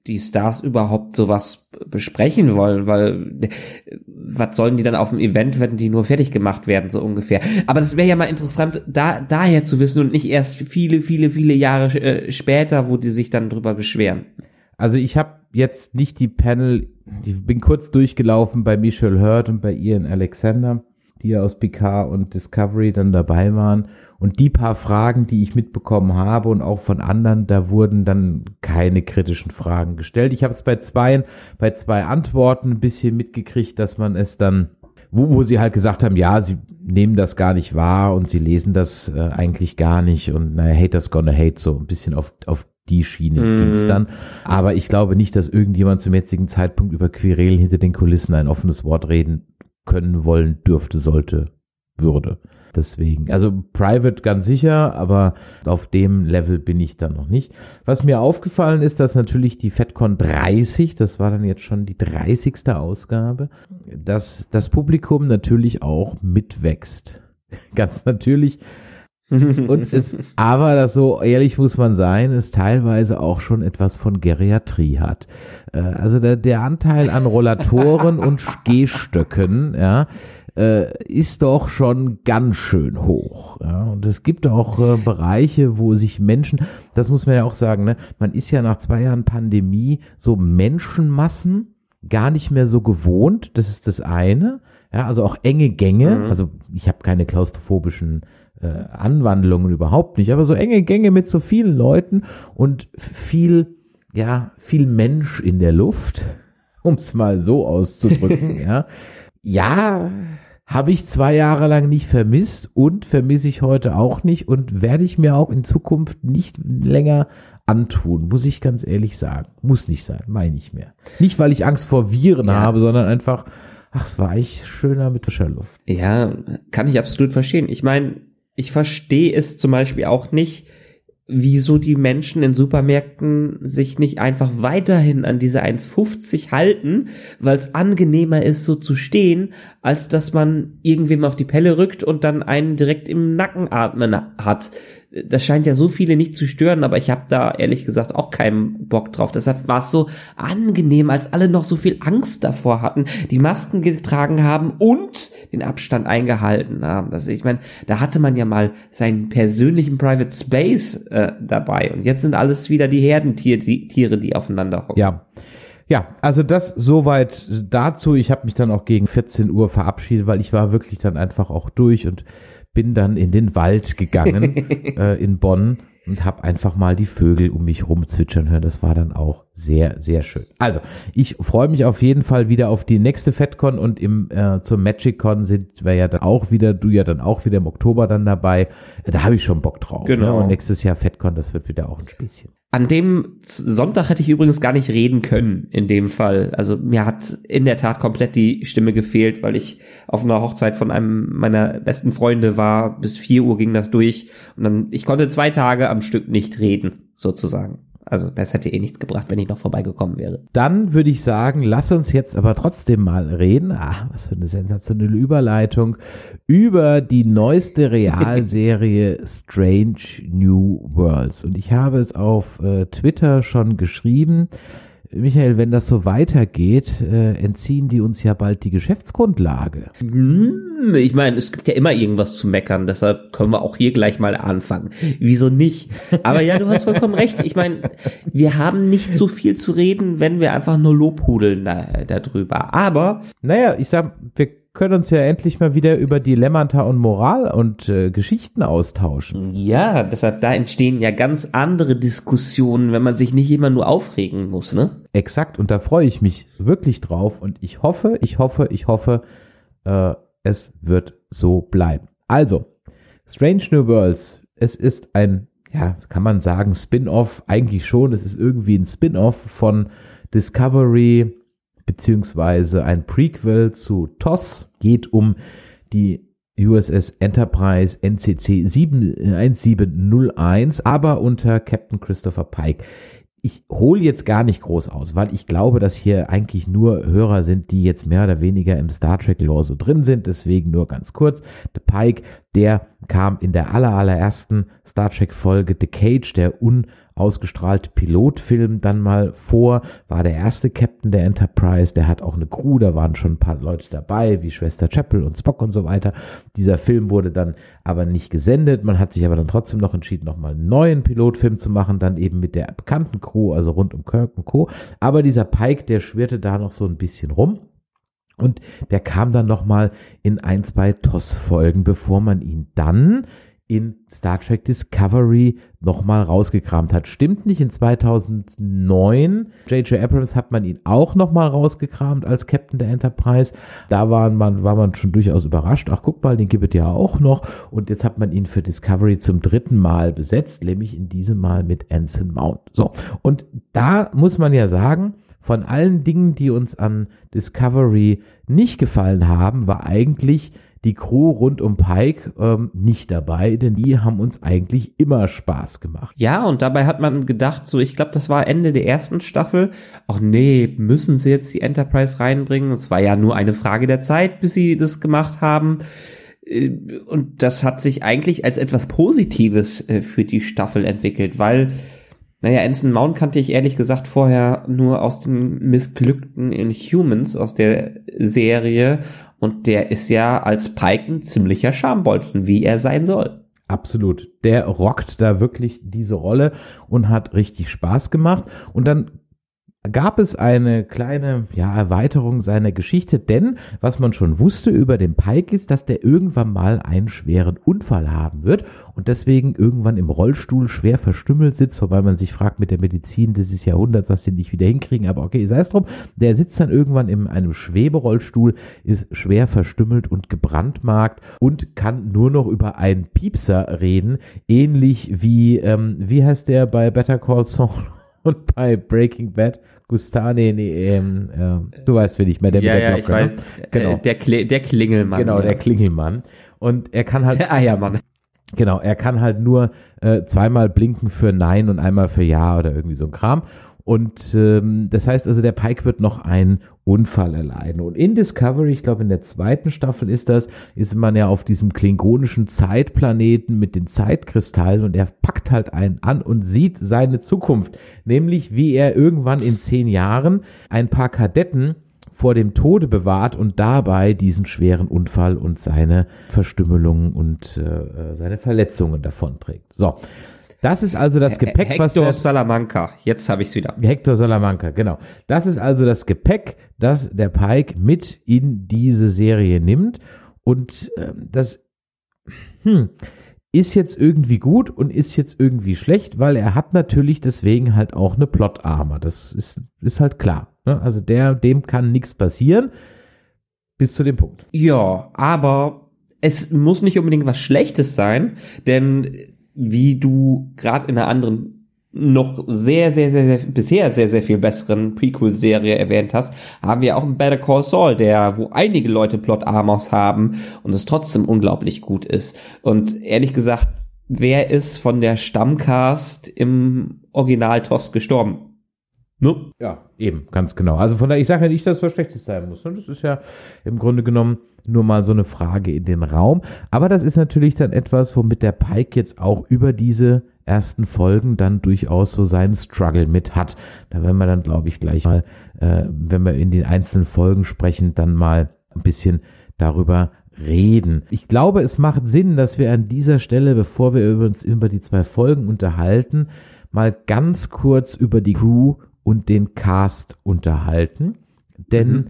D: die Stars überhaupt sowas besprechen wollen, weil was sollen die dann auf dem Event, wenn die nur fertig gemacht werden, so ungefähr. Aber das wäre ja mal interessant, da daher zu wissen und nicht erst viele, viele, viele Jahre äh, später, wo die sich dann drüber beschweren.
C: Also ich habe jetzt nicht die Panel, ich bin kurz durchgelaufen bei Michelle Hurt und bei Ian Alexander, die ja aus Picard und Discovery dann dabei waren und die paar Fragen, die ich mitbekommen habe und auch von anderen, da wurden dann keine kritischen Fragen gestellt. Ich habe es bei zwei, bei zwei Antworten ein bisschen mitgekriegt, dass man es dann, wo, wo sie halt gesagt haben, ja, sie nehmen das gar nicht wahr und sie lesen das äh, eigentlich gar nicht und naja, haters gonna hate, so ein bisschen auf, auf die Schiene mm. ging es dann. Aber ich glaube nicht, dass irgendjemand zum jetzigen Zeitpunkt über Querelen hinter den Kulissen ein offenes Wort reden können, wollen, dürfte, sollte, würde. Deswegen, also Private ganz sicher, aber auf dem Level bin ich dann noch nicht. Was mir aufgefallen ist, dass natürlich die FedCon 30, das war dann jetzt schon die 30. Ausgabe, dass das Publikum natürlich auch mitwächst. *laughs* Ganz natürlich. Und es, aber das so ehrlich muss man sein, es teilweise auch schon etwas von Geriatrie hat. Äh, also der, der Anteil an Rollatoren und *laughs* Gehstöcken, ja, äh, ist doch schon ganz schön hoch. Ja? Und es gibt auch äh, Bereiche, wo sich Menschen, das muss man ja auch sagen, ne, man ist ja nach zwei Jahren Pandemie so Menschenmassen gar nicht mehr so gewohnt. Das ist das eine. Ja, also auch enge Gänge. Mhm. Also ich habe keine klaustrophobischen äh, Anwandlungen überhaupt nicht, aber so enge Gänge mit so vielen Leuten und viel, ja, viel Mensch in der Luft, *laughs* um es mal so auszudrücken, *laughs* ja. Ja, habe ich zwei Jahre lang nicht vermisst und vermisse ich heute auch nicht und werde ich mir auch in Zukunft nicht länger antun, muss ich ganz ehrlich sagen. Muss nicht sein, meine ich mehr. Nicht, weil ich Angst vor Viren ja. habe, sondern einfach, ach, es war echt schöner mit frischer Luft.
D: Ja, kann ich absolut verstehen. Ich meine, ich verstehe es zum Beispiel auch nicht, wieso die Menschen in Supermärkten sich nicht einfach weiterhin an diese 1,50 halten, weil es angenehmer ist, so zu stehen, als dass man irgendwem auf die Pelle rückt und dann einen direkt im Nacken atmen hat das scheint ja so viele nicht zu stören, aber ich habe da ehrlich gesagt auch keinen Bock drauf. Deshalb war es so angenehm, als alle noch so viel Angst davor hatten, die Masken getragen haben und den Abstand eingehalten haben. Das, ich meine, da hatte man ja mal seinen persönlichen Private Space äh, dabei und jetzt sind alles wieder die Herdentiere, die, die aufeinander
C: hocken. Ja. Ja, also das soweit dazu. Ich habe mich dann auch gegen 14 Uhr verabschiedet, weil ich war wirklich dann einfach auch durch und bin dann in den Wald gegangen *laughs* äh, in Bonn und habe einfach mal die Vögel um mich rum zwitschern hören. Das war dann auch sehr, sehr schön. Also, ich freue mich auf jeden Fall wieder auf die nächste FedCon und im äh, zur MagicCon sind wir ja dann auch wieder, du ja dann auch wieder im Oktober dann dabei. Da habe ich schon Bock drauf.
D: Genau.
C: Ne? Und nächstes Jahr FedCon, das wird wieder auch ein Späßchen.
D: An dem Sonntag hätte ich übrigens gar nicht reden können, in dem Fall. Also mir hat in der Tat komplett die Stimme gefehlt, weil ich auf einer Hochzeit von einem meiner besten Freunde war. Bis vier Uhr ging das durch. Und dann, ich konnte zwei Tage am am Stück nicht reden, sozusagen. Also das hätte eh nichts gebracht, wenn ich noch vorbeigekommen wäre.
C: Dann würde ich sagen, lass uns jetzt aber trotzdem mal reden. Ah, was für eine sensationelle Überleitung über die neueste Realserie *laughs* Strange New Worlds. Und ich habe es auf äh, Twitter schon geschrieben. Michael, wenn das so weitergeht, äh, entziehen die uns ja bald die Geschäftsgrundlage.
D: Hm, ich meine, es gibt ja immer irgendwas zu meckern, deshalb können wir auch hier gleich mal anfangen. Wieso nicht? Aber ja, du hast vollkommen recht. Ich meine, wir haben nicht so viel zu reden, wenn wir einfach nur lobhudeln da, darüber. Aber.
C: Naja, ich sag, wir können uns ja endlich mal wieder über Dilemmata und Moral und äh, Geschichten austauschen.
D: Ja, deshalb, da entstehen ja ganz andere Diskussionen, wenn man sich nicht immer nur aufregen muss, ne?
C: Exakt, und da freue ich mich wirklich drauf und ich hoffe, ich hoffe, ich hoffe, äh, es wird so bleiben. Also, Strange New Worlds, es ist ein, ja, kann man sagen, Spin-off, eigentlich schon, es ist irgendwie ein Spin-off von Discovery, beziehungsweise ein Prequel zu TOS, geht um die USS Enterprise NCC 1701, aber unter Captain Christopher Pike. Ich hole jetzt gar nicht groß aus, weil ich glaube, dass hier eigentlich nur Hörer sind, die jetzt mehr oder weniger im Star Trek Lore so drin sind. Deswegen nur ganz kurz. The Pike, der kam in der aller, allerersten Star Trek Folge The Cage, der un ausgestrahlte Pilotfilm dann mal vor, war der erste Captain der Enterprise, der hat auch eine Crew, da waren schon ein paar Leute dabei, wie Schwester Chapel und Spock und so weiter. Dieser Film wurde dann aber nicht gesendet, man hat sich aber dann trotzdem noch entschieden, nochmal einen neuen Pilotfilm zu machen, dann eben mit der bekannten Crew, also rund um Kirk und Co. Aber dieser Pike, der schwirrte da noch so ein bisschen rum. Und der kam dann nochmal in ein, zwei TOS-Folgen, bevor man ihn dann in Star Trek Discovery nochmal rausgekramt hat. Stimmt nicht, in 2009, J.J. Abrams hat man ihn auch nochmal rausgekramt als Captain der Enterprise. Da war man, war man schon durchaus überrascht. Ach, guck mal, den gibt es ja auch noch. Und jetzt hat man ihn für Discovery zum dritten Mal besetzt, nämlich in diesem Mal mit Anson Mount. So, und da muss man ja sagen, von allen Dingen, die uns an Discovery nicht gefallen haben, war eigentlich die Crew rund um Pike ähm, nicht dabei, denn die haben uns eigentlich immer Spaß gemacht.
D: Ja, und dabei hat man gedacht, so ich glaube, das war Ende der ersten Staffel, ach nee, müssen sie jetzt die Enterprise reinbringen? Es war ja nur eine Frage der Zeit, bis sie das gemacht haben. Äh, und das hat sich eigentlich als etwas Positives äh, für die Staffel entwickelt, weil naja, Anson Mount kannte ich ehrlich gesagt vorher nur aus dem missglückten Inhumans aus der Serie und der ist ja als Pike ein ziemlicher Schambolzen, wie er sein soll.
C: Absolut. Der rockt da wirklich diese Rolle und hat richtig Spaß gemacht. Und dann gab es eine kleine ja, Erweiterung seiner Geschichte, denn was man schon wusste über den Pike ist, dass der irgendwann mal einen schweren Unfall haben wird und deswegen irgendwann im Rollstuhl schwer verstümmelt sitzt, wobei man sich fragt mit der Medizin dieses Jahrhunderts, was die nicht wieder hinkriegen, aber okay, sei es drum, der sitzt dann irgendwann in einem Schweberollstuhl, ist schwer verstümmelt und gebrandmarkt und kann nur noch über einen Piepser reden, ähnlich wie, ähm, wie heißt der bei Better Call Saul? Und bei Breaking Bad Gustane, nee, ähm, äh, du weißt, wen ich mehr,
D: der Ja, ja, ich ne? weiß. Genau. Äh, der, Kle der Klingelmann.
C: Genau, ja. der Klingelmann. Und er kann halt.
D: Der Eiermann.
C: Genau, er kann halt nur äh, zweimal blinken für Nein und einmal für Ja oder irgendwie so ein Kram. Und ähm, das heißt also, der Pike wird noch einen Unfall erleiden. Und in Discovery, ich glaube in der zweiten Staffel ist das, ist man ja auf diesem klingonischen Zeitplaneten mit den Zeitkristallen und er packt halt einen an und sieht seine Zukunft. Nämlich wie er irgendwann in zehn Jahren ein paar Kadetten vor dem Tode bewahrt und dabei diesen schweren Unfall und seine Verstümmelungen und äh, seine Verletzungen davonträgt. So. Das ist also das Gepäck,
D: Hector
C: was der
D: Salamanca. Jetzt habe ich es wieder.
C: Hector Salamanca, genau. Das ist also das Gepäck, das der Pike mit in diese Serie nimmt und äh, das hm, ist jetzt irgendwie gut und ist jetzt irgendwie schlecht, weil er hat natürlich deswegen halt auch eine Plot-Armor. Das ist, ist halt klar. Ne? Also der, dem kann nichts passieren bis zu dem Punkt.
D: Ja, aber es muss nicht unbedingt was Schlechtes sein, denn wie du gerade in einer anderen noch sehr, sehr, sehr, sehr, bisher sehr, sehr viel besseren Prequel-Serie erwähnt hast, haben wir auch einen Better Call Saul, der, wo einige Leute Plot Armors haben und es trotzdem unglaublich gut ist. Und ehrlich gesagt, wer ist von der Stammcast im Original TOS gestorben?
C: Ne? Ja, eben, ganz genau. Also von daher, ich sage ja nicht, dass was Schlechtes sein muss. Das ist ja im Grunde genommen nur mal so eine Frage in den Raum. Aber das ist natürlich dann etwas, womit der Pike jetzt auch über diese ersten Folgen dann durchaus so seinen Struggle mit hat. Da werden wir dann, glaube ich, gleich mal, äh, wenn wir in den einzelnen Folgen sprechen, dann mal ein bisschen darüber reden. Ich glaube, es macht Sinn, dass wir an dieser Stelle, bevor wir uns über die zwei Folgen unterhalten, mal ganz kurz über die Crew und den Cast unterhalten. Denn mhm.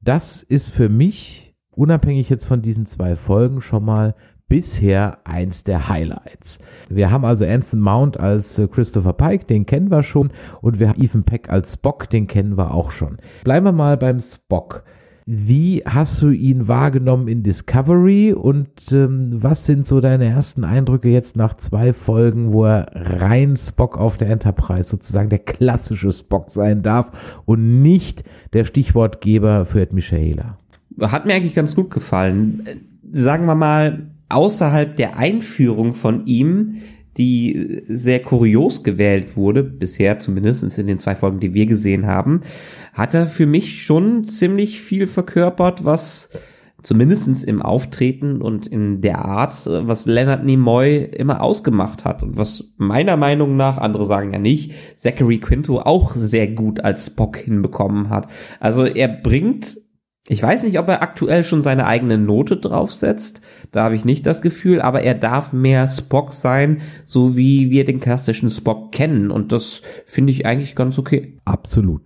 C: das ist für mich, unabhängig jetzt von diesen zwei Folgen, schon mal bisher eins der Highlights. Wir haben also Anson Mount als äh, Christopher Pike, den kennen wir schon, und wir haben Ethan Peck als Spock, den kennen wir auch schon. Bleiben wir mal beim Spock. Wie hast du ihn wahrgenommen in Discovery und ähm, was sind so deine ersten Eindrücke jetzt nach zwei Folgen, wo er rein Spock auf der Enterprise sozusagen der klassische Spock sein darf und nicht der Stichwortgeber für Ed Michaela?
D: Hat mir eigentlich ganz gut gefallen. Sagen wir mal, außerhalb der Einführung von ihm die sehr kurios gewählt wurde, bisher zumindest in den zwei Folgen, die wir gesehen haben, hat er für mich schon ziemlich viel verkörpert, was zumindestens im Auftreten und in der Art, was Leonard Nimoy immer ausgemacht hat und was meiner Meinung nach, andere sagen ja nicht, Zachary Quinto auch sehr gut als Spock hinbekommen hat. Also er bringt ich weiß nicht, ob er aktuell schon seine eigene Note draufsetzt. Da habe ich nicht das Gefühl, aber er darf mehr Spock sein, so wie wir den klassischen Spock kennen. Und das finde ich eigentlich ganz okay.
C: Absolut.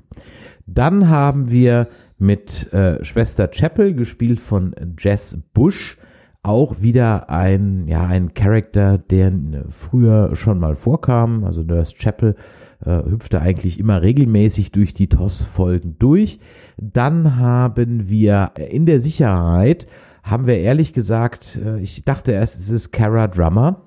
C: Dann haben wir mit äh, Schwester Chapel, gespielt von Jess Bush, auch wieder ein, ja, ein Charakter, der früher schon mal vorkam. Also Nurse Chapel äh, hüpfte eigentlich immer regelmäßig durch die TOS-Folgen durch. Dann haben wir in der Sicherheit, haben wir ehrlich gesagt, äh, ich dachte erst, es ist Kara Drummer.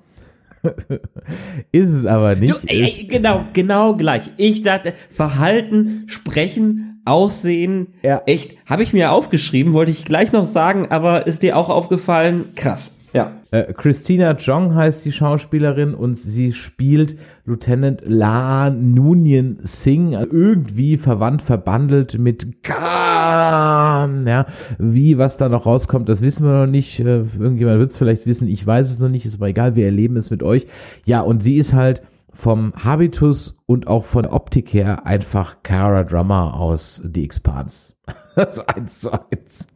C: *laughs* ist es aber nicht.
D: Du, ey, genau, genau gleich. Ich dachte, Verhalten, Sprechen, Aussehen, ja. echt, habe ich mir aufgeschrieben, wollte ich gleich noch sagen, aber ist dir auch aufgefallen? Krass.
C: Ja. Äh, Christina Jong heißt die Schauspielerin und sie spielt Lieutenant La Nunien Singh, irgendwie verwandt, verbandelt mit Khan. Ja, wie was da noch rauskommt, das wissen wir noch nicht. Äh, irgendjemand wird es vielleicht wissen, ich weiß es noch nicht, ist aber egal, wir erleben es mit euch. Ja, und sie ist halt vom Habitus und auch von Optik her einfach Cara Drummer aus The Expanse. *laughs* das eins zu eins.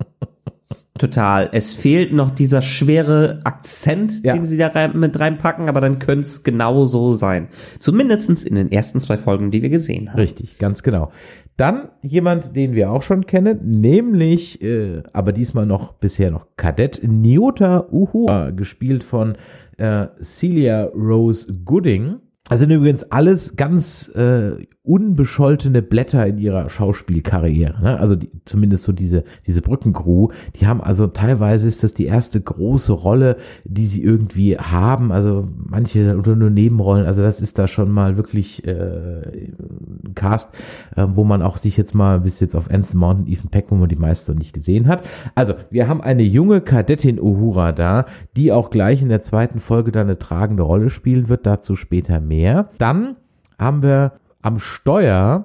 D: Total. Es fehlt noch dieser schwere Akzent, ja. den sie da rein, mit reinpacken, aber dann könnte es genau so sein. Zumindestens in den ersten zwei Folgen, die wir gesehen haben.
C: Richtig, ganz genau. Dann jemand, den wir auch schon kennen, nämlich, äh, aber diesmal noch bisher noch Kadett, Nyota Uhura, gespielt von äh, Celia Rose Gooding. Das sind übrigens alles ganz äh, unbescholtene Blätter in ihrer Schauspielkarriere. Ne? Also die, zumindest so diese, diese Brückencrew, die haben also teilweise ist das die erste große Rolle, die sie irgendwie haben. Also manche oder nur Nebenrollen. Also das ist da schon mal wirklich äh, ein Cast, äh, wo man auch sich jetzt mal bis jetzt auf Anson Mountain, Ethan Peck, wo man die meiste noch nicht gesehen hat. Also wir haben eine junge Kadettin Uhura da, die auch gleich in der zweiten Folge da eine tragende Rolle spielen wird. Dazu später mehr. Dann haben wir am Steuer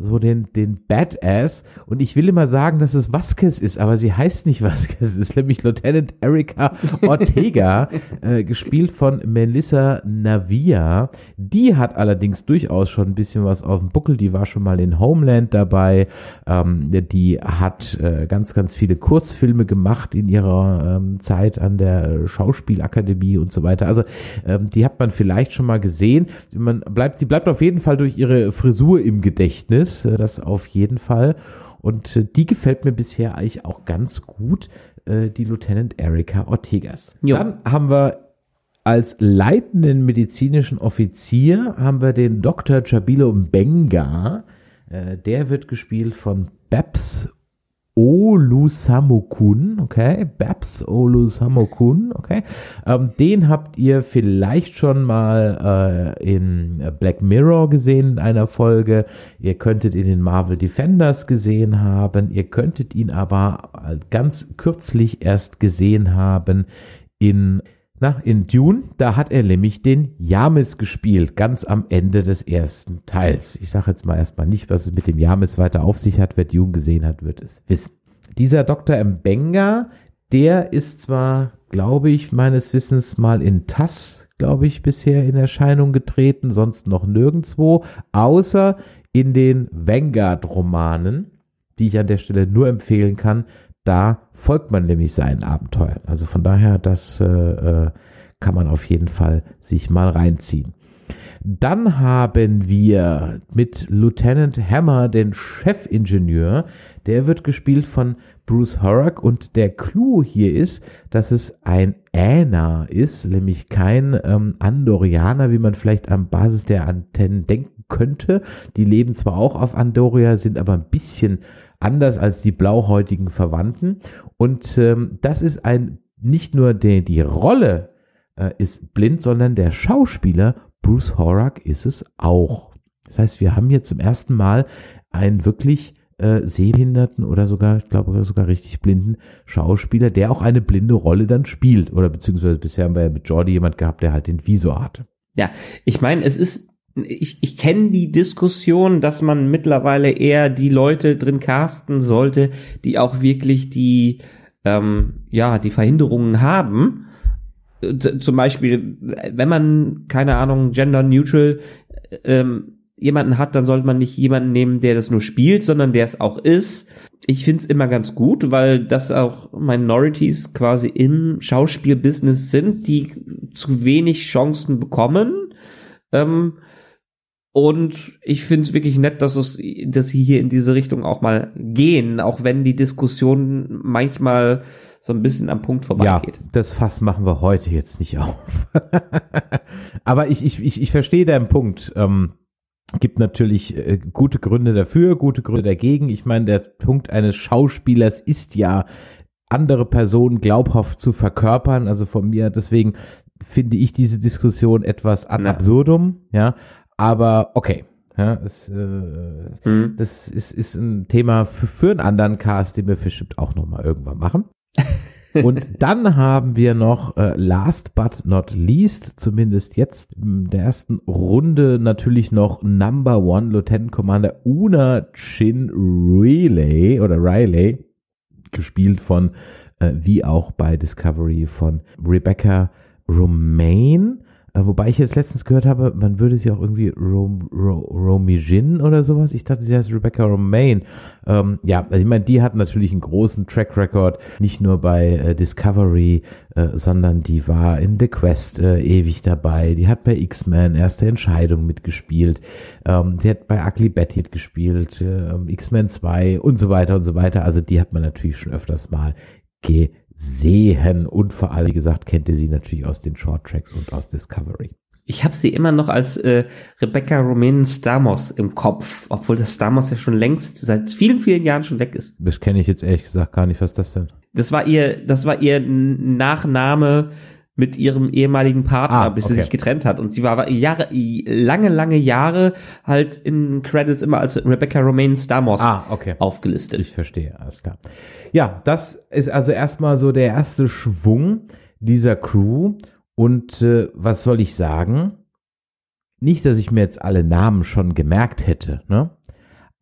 C: so den, den Badass. Und ich will immer sagen, dass es Vasquez ist, aber sie heißt nicht Vasquez. Es ist nämlich Lieutenant Erika *laughs* Ortega, äh, gespielt von Melissa Navia. Die hat allerdings durchaus schon ein bisschen was auf dem Buckel. Die war schon mal in Homeland dabei. Ähm, die hat äh, ganz, ganz viele Kurzfilme gemacht in ihrer ähm, Zeit an der Schauspielakademie und so weiter. Also ähm, die hat man vielleicht schon mal gesehen. Man bleibt, sie bleibt auf jeden Fall durch ihre Frisur im Gedächtnis Gedächtnis, äh, das auf jeden Fall. Und äh, die gefällt mir bisher eigentlich auch ganz gut, äh, die Lieutenant Erika Ortegas. Jo. Dann haben wir als leitenden medizinischen Offizier haben wir den Dr. Chabilo Benga. Der wird gespielt von Babs Olusamokun, okay, Babs Olusamokun, okay. Ähm, den habt ihr vielleicht schon mal äh, in Black Mirror gesehen in einer Folge. Ihr könntet ihn in Marvel Defenders gesehen haben. Ihr könntet ihn aber ganz kürzlich erst gesehen haben in Na, in Dune, da hat er nämlich den Jamis gespielt, ganz am Ende des ersten Teils. Ich sage jetzt mal erstmal nicht, was es mit dem Jamis weiter auf sich hat. Wer Dune gesehen hat, wird es wissen. Dieser Dr. Mbenga, der ist zwar, glaube ich, meines Wissens mal in TAS, glaube ich, bisher in Erscheinung getreten, sonst noch nirgendwo, außer in den Vanguard-Romanen, die ich an der Stelle nur empfehlen kann. Da folgt man nämlich seinen Abenteuern. Also von daher, das äh, äh, kann man auf jeden Fall sich mal reinziehen. Dann haben wir mit Lieutenant Hammer den Chefingenieur. Der wird gespielt von Bruce Horak und der Clou hier ist, dass es ein Äna ist, nämlich kein ähm, Andorianer, wie man vielleicht am Basis der Antennen denken könnte. Die leben zwar auch auf Andoria, sind aber ein bisschen anders als die blauhäutigen Verwandten. Und ähm, das ist ein, nicht nur die, die Rolle äh, ist blind, sondern der Schauspieler Bruce Horak ist es auch. Das heißt, wir haben hier zum ersten Mal einen wirklich äh, sehbehinderten oder sogar, ich glaube sogar richtig blinden Schauspieler, der auch eine blinde Rolle dann spielt. Oder beziehungsweise bisher haben wir ja mit Jordi jemand gehabt, der halt den Visor hatte.
D: Ja, ich meine, es ist ich, ich kenne die Diskussion, dass man mittlerweile eher die Leute drin casten sollte, die auch wirklich die, ähm, ja, die Verhinderungen haben zum Beispiel, wenn man, keine Ahnung, gender neutral ähm, jemanden hat, dann sollte man nicht jemanden nehmen, der das nur spielt, sondern der es auch ist. Ich finde es immer ganz gut, weil das auch Minorities quasi im Schauspielbusiness sind, die zu wenig Chancen bekommen. Ähm, und ich finde es wirklich nett, dass es, dass sie hier in diese Richtung auch mal gehen, auch wenn die Diskussion manchmal so ein bisschen am Punkt vorbeigeht.
C: Ja, das Fass machen wir heute jetzt nicht auf. *laughs* Aber ich, ich, ich, ich verstehe deinen Punkt. Ähm, gibt natürlich äh, gute Gründe dafür, gute Gründe dagegen. Ich meine, der Punkt eines Schauspielers ist ja, andere Personen glaubhaft zu verkörpern. Also von mir, deswegen finde ich diese Diskussion etwas ad absurdum, ja. Aber okay, ja, es, äh, mhm. das ist, ist ein Thema für, für einen anderen Cast, den wir bestimmt auch nochmal irgendwann machen. *laughs* Und dann haben wir noch, äh, last but not least, zumindest jetzt in der ersten Runde natürlich noch Number One Lieutenant Commander Una Chin Riley oder Riley, gespielt von, äh, wie auch bei Discovery von Rebecca Romaine. Äh, wobei ich jetzt letztens gehört habe, man würde sie auch irgendwie Rom, Rom, Romijin oder sowas. Ich dachte, sie heißt Rebecca Romaine. Ähm, ja, also ich meine, die hat natürlich einen großen Track Record, nicht nur bei äh, Discovery, äh, sondern die war in The Quest äh, ewig dabei. Die hat bei X-Men erste Entscheidung mitgespielt. Ähm, die hat bei Ugly Betty gespielt, äh, X-Men 2 und so weiter und so weiter. Also die hat man natürlich schon öfters mal gesehen sehen. Und vor allem, wie gesagt, kennt ihr sie natürlich aus den Short Tracks und aus Discovery.
D: Ich habe sie immer noch als äh, Rebecca Romaine Stamos im Kopf, obwohl das Stamos ja schon längst seit vielen, vielen Jahren schon weg ist.
C: Das kenne ich jetzt ehrlich gesagt gar nicht. Was ist das denn?
D: Das war ihr, das war ihr Nachname mit ihrem ehemaligen Partner, ah, bis okay. sie sich getrennt hat. Und sie war Jahre, lange, lange Jahre halt in Credits immer als Rebecca Romaine Stamos
C: ah, okay.
D: aufgelistet.
C: Ich verstehe, alles klar. Ja, das ist also erstmal so der erste Schwung dieser Crew. Und äh, was soll ich sagen? Nicht, dass ich mir jetzt alle Namen schon gemerkt hätte, ne?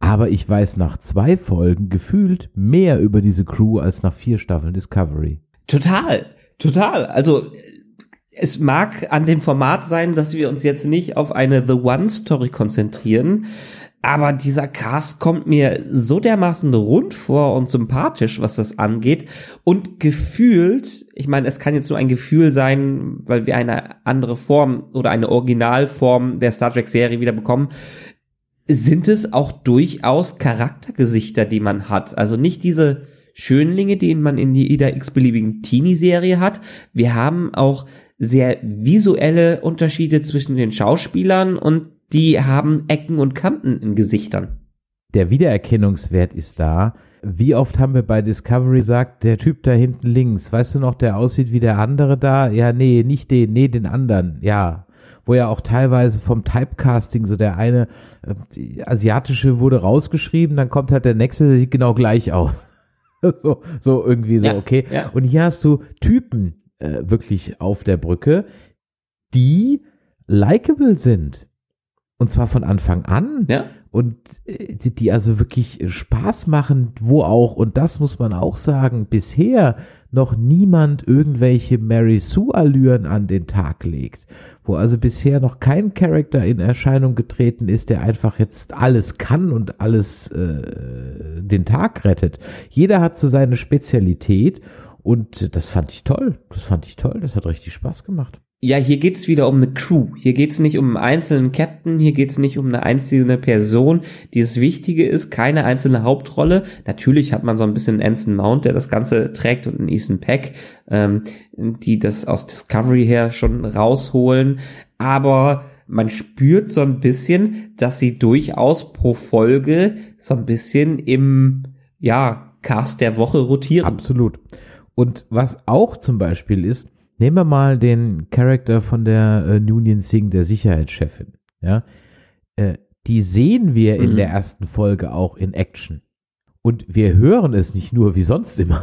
C: Aber ich weiß nach zwei Folgen gefühlt mehr über diese Crew als nach vier Staffeln Discovery.
D: Total. Total. Also es mag an dem Format sein, dass wir uns jetzt nicht auf eine The One Story konzentrieren, aber dieser Cast kommt mir so dermaßen rund vor und sympathisch, was das angeht. Und gefühlt, ich meine, es kann jetzt nur ein Gefühl sein, weil wir eine andere Form oder eine Originalform der Star Trek-Serie wieder bekommen, sind es auch durchaus Charaktergesichter, die man hat. Also nicht diese Schönlinge, die man in jeder x-beliebigen Teenie-Serie hat. Wir haben auch sehr visuelle Unterschiede zwischen den Schauspielern und die haben Ecken und Kanten in Gesichtern.
C: Der Wiedererkennungswert ist da. Wie oft haben wir bei Discovery gesagt, der Typ da hinten links, weißt du noch, der aussieht wie der andere da? Ja, nee, nicht den, nee, den anderen. Ja, wo ja auch teilweise vom Typecasting so der eine äh, asiatische wurde rausgeschrieben, dann kommt halt der nächste, der sieht genau gleich aus. *laughs* so, so irgendwie so,
D: ja,
C: okay.
D: Ja.
C: Und hier hast du Typen, äh, wirklich auf der Brücke, die likable sind. Und zwar von Anfang an.
D: Ja.
C: Und äh, die, die also wirklich Spaß machen, wo auch, und das muss man auch sagen, bisher noch niemand irgendwelche Mary Sue-Allüren an den Tag legt. Wo also bisher noch kein Charakter in Erscheinung getreten ist, der einfach jetzt alles kann und alles äh, den Tag rettet. Jeder hat so seine Spezialität und das fand ich toll. Das fand ich toll. Das hat richtig Spaß gemacht.
D: Ja, hier geht's wieder um eine Crew. Hier geht's nicht um einen einzelnen Captain, hier geht's nicht um eine einzelne Person. Dieses Wichtige ist, keine einzelne Hauptrolle. Natürlich hat man so ein bisschen Anson Mount, der das Ganze trägt, und einen Ethan Peck, ähm, die das aus Discovery her schon rausholen. Aber man spürt so ein bisschen, dass sie durchaus pro Folge so ein bisschen im, ja, Cast der Woche rotieren.
C: Absolut. Und was auch zum Beispiel ist, nehmen wir mal den Charakter von der äh, Noonien Singh, der Sicherheitschefin. Ja, äh, die sehen wir in
D: Mhm.
C: der ersten Folge auch in Action. Und wir hören es nicht nur wie sonst immer.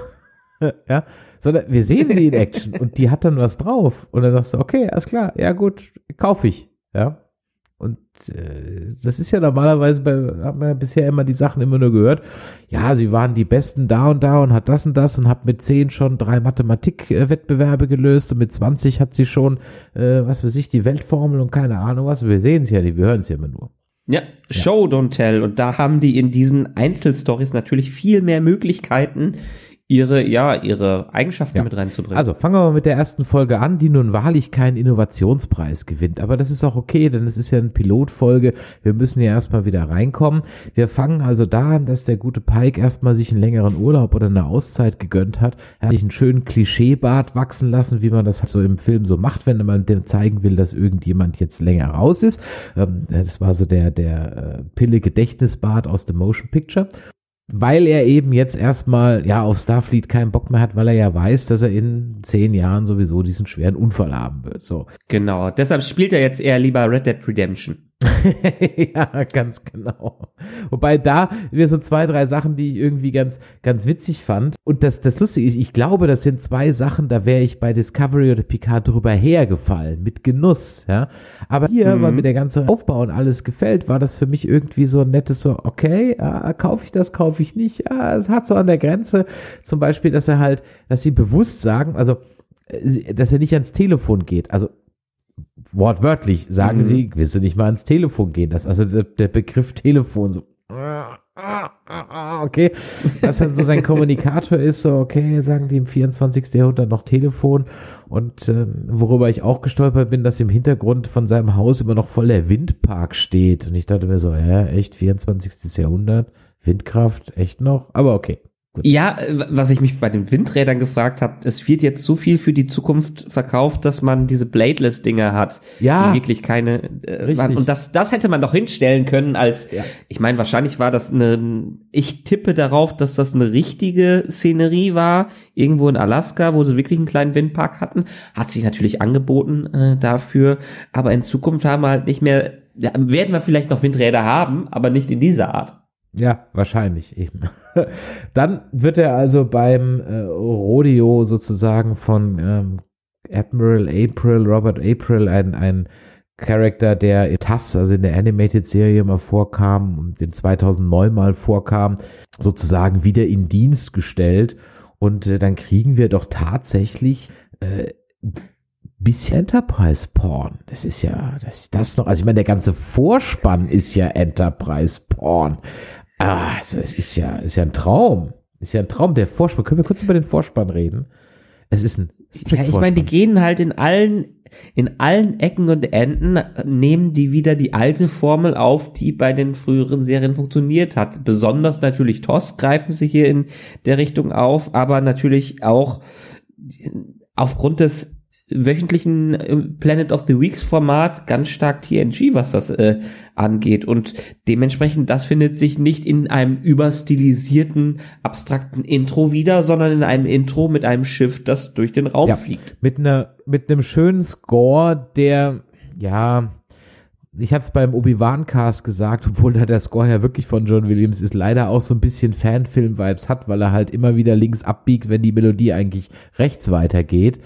C: *laughs* ja, sondern wir sehen sie in Action und die hat dann was drauf. Und dann sagst du, okay, alles klar, ja gut, kaufe ich. Ja. Und äh, das ist ja normalerweise bei, haben wir ja bisher immer die Sachen immer nur gehört. Ja, sie waren die Besten da und da und hat das und das und hat mit 10 schon drei Mathematik-Wettbewerbe gelöst und mit 20 hat sie schon, äh, was weiß ich, die Weltformel und keine Ahnung was. Wir sehen es ja nicht, wir hören es ja immer nur.
D: Ja, Show Don't Tell. Und da haben die in diesen Einzelstories natürlich viel mehr Möglichkeiten, ihre, ja, ihre Eigenschaften
C: Ja.
D: mit reinzubringen.
C: Also fangen wir mal mit der ersten Folge an, die nun wahrlich keinen Innovationspreis gewinnt. Aber das ist auch okay, denn es ist ja eine Pilotfolge. Wir müssen ja erstmal wieder reinkommen. Wir fangen also da an, dass der gute Pike erstmal sich einen längeren Urlaub oder eine Auszeit gegönnt hat. Er hat sich einen schönen Klischeebart wachsen lassen, wie man das halt so im Film so macht, wenn man dem zeigen will, dass irgendjemand jetzt länger raus ist. Ähm, das war so der, der äh, Pille-Gedächtnisbart aus dem Motion Picture weil er eben jetzt erstmal ja auf Starfleet keinen Bock mehr hat, weil er ja weiß, dass er in zehn Jahren sowieso diesen schweren Unfall haben wird. So.
D: genau. Deshalb spielt er jetzt eher lieber Red Dead Redemption. *laughs*
C: ja, ganz genau. Wobei da wir so zwei, drei Sachen, die ich irgendwie ganz, ganz witzig fand. Und das, das Lustige ist, ich glaube, das sind zwei Sachen, da wäre ich bei Discovery oder Picard drüber hergefallen, mit Genuss, ja. Aber hier,
D: Mhm.
C: weil mir der ganze Aufbau und alles gefällt, war das für mich irgendwie so ein nettes so, okay, ah, kaufe ich das, kaufe ich nicht. Ah, es hat so an der Grenze zum Beispiel, dass er halt, dass sie bewusst sagen, also, äh, dass er nicht ans Telefon geht. Also wortwörtlich sagen
D: Mhm.
C: sie, willst du nicht mal ans Telefon gehen? Das also der, der Begriff Telefon so. Okay, was dann so sein Kommunikator ist, so okay, sagen die im 24. Jahrhundert noch Telefon und äh, worüber ich auch gestolpert bin, dass im Hintergrund von seinem Haus immer noch voll der Windpark steht und ich dachte mir so, ja, echt 24. Jahrhundert, Windkraft, echt noch, aber okay. Gut.
D: Ja, äh, was ich mich bei den Windrädern gefragt habe, es wird jetzt so viel für die Zukunft verkauft, dass man diese Bladeless-Dinger hat,
C: Ja.
D: die wirklich keine. Äh,
C: Richtig.
D: waren. Und das, das hätte man doch hinstellen können als.
C: Ja.
D: Ich meine, wahrscheinlich war das eine. Ich tippe darauf, dass das eine richtige Szenerie war, irgendwo in Alaska, wo sie wirklich einen kleinen Windpark hatten. Hat sich natürlich angeboten äh, dafür, aber in Zukunft haben wir halt nicht mehr. Ja, werden wir vielleicht noch Windräder haben, aber nicht in dieser Art.
C: Ja, wahrscheinlich eben. *laughs* Dann wird er also beim äh, Rodeo sozusagen von ähm, Admiral April, Robert April, ein, ein Charakter, der in TAS, also in der Animated-Serie mal vorkam und in 2009 mal vorkam, sozusagen wieder in Dienst gestellt. Und äh, dann kriegen wir doch tatsächlich äh, bisschen Enterprise-Porn. Das ist ja, das das noch, also ich meine, der ganze Vorspann ist ja Enterprise-Porn. Ah, also es ist ja, ist ja ein Traum. Ist ja ein Traum. Der Vorspann, können wir kurz über den Vorspann reden? Es ist ein
D: Ja, ich meine, die gehen halt in allen, in allen Ecken und Enden, nehmen die wieder die alte Formel auf, die bei den früheren Serien funktioniert hat. Besonders natürlich TOS greifen sie hier in der Richtung auf, aber natürlich auch aufgrund des wöchentlichen äh, Planet of the Weeks Format ganz stark TNG, was das äh, angeht. Und dementsprechend, das findet sich nicht in einem überstilisierten, abstrakten Intro wieder, sondern in einem Intro mit einem Schiff, das durch den Raum
C: Ja.
D: fliegt.
C: mit einer mit einem schönen Score, der ja ich hatte es beim Obi-Wan-Cast gesagt, obwohl da der Score ja wirklich von John Williams ist, leider auch so ein bisschen Fanfilm-Vibes hat, weil er halt immer wieder links abbiegt, wenn die Melodie eigentlich rechts weitergeht.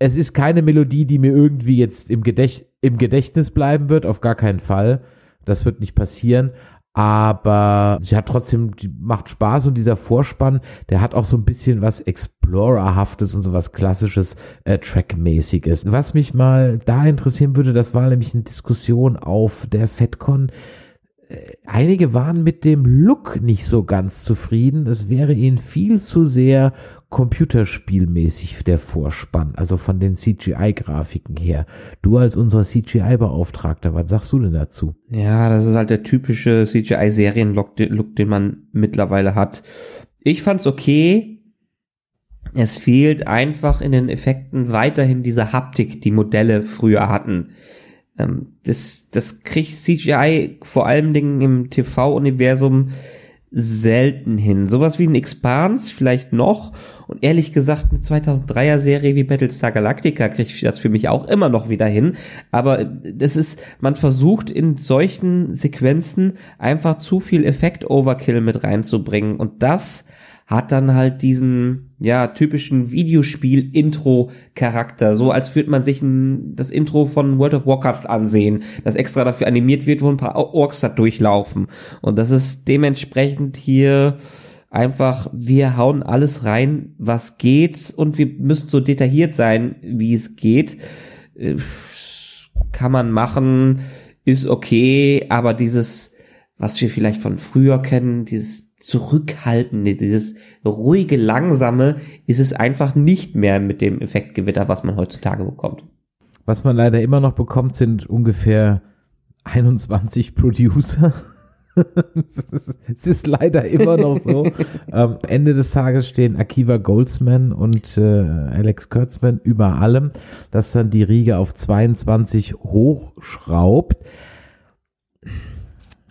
C: Es ist keine Melodie, die mir irgendwie jetzt im, Gedächt im Gedächtnis bleiben wird, auf gar keinen Fall. Das wird nicht passieren. Aber sie hat trotzdem, die macht Spaß und dieser Vorspann, der hat auch so ein bisschen was Explorer-haftes und so was klassisches äh, Track-mäßiges. Was mich mal da interessieren würde, das war nämlich eine Diskussion auf der FedCon. Äh, einige waren mit dem Look nicht so ganz zufrieden. Es wäre ihnen viel zu sehr computerspielmäßig der Vorspann, also von den CGI-Grafiken her. Du als unser CGI-Beauftragter, was sagst du denn dazu?
D: Ja, das ist halt der typische CGI-Serien-Look, den man mittlerweile hat. Ich fand's okay. Es fehlt einfach in den Effekten weiterhin diese Haptik, die Modelle früher hatten. Ähm, das, das kriegt CGI vor allen Dingen im TV-Universum selten hin. Sowas wie ein Expanse vielleicht noch. Und ehrlich gesagt, eine 2003er Serie wie Battlestar Galactica kriegt das für mich auch immer noch wieder hin. Aber das ist, man versucht in solchen Sequenzen einfach zu viel Effekt-Overkill mit reinzubringen. Und das hat dann halt diesen, ja, typischen Videospiel-Intro-Charakter. So als würde man sich ein, das Intro von World of Warcraft ansehen, das extra dafür animiert wird, wo ein paar Orks da durchlaufen. Und das ist dementsprechend hier einfach, wir hauen alles rein, was geht und wir müssen so detailliert sein, wie es geht. Äh, kann man machen, ist okay, aber dieses, was wir vielleicht von früher kennen, dieses zurückhaltende, dieses ruhige, langsame ist es einfach nicht mehr mit dem Effektgewitter, was man heutzutage bekommt.
C: Was man leider immer noch bekommt, sind ungefähr 21 Producer. *laughs* es ist leider immer noch so. *laughs* Am Ende des Tages stehen Akiva Goldsman und äh, Alex Kurtzman über allem, dass dann die Riege auf 22 hochschraubt.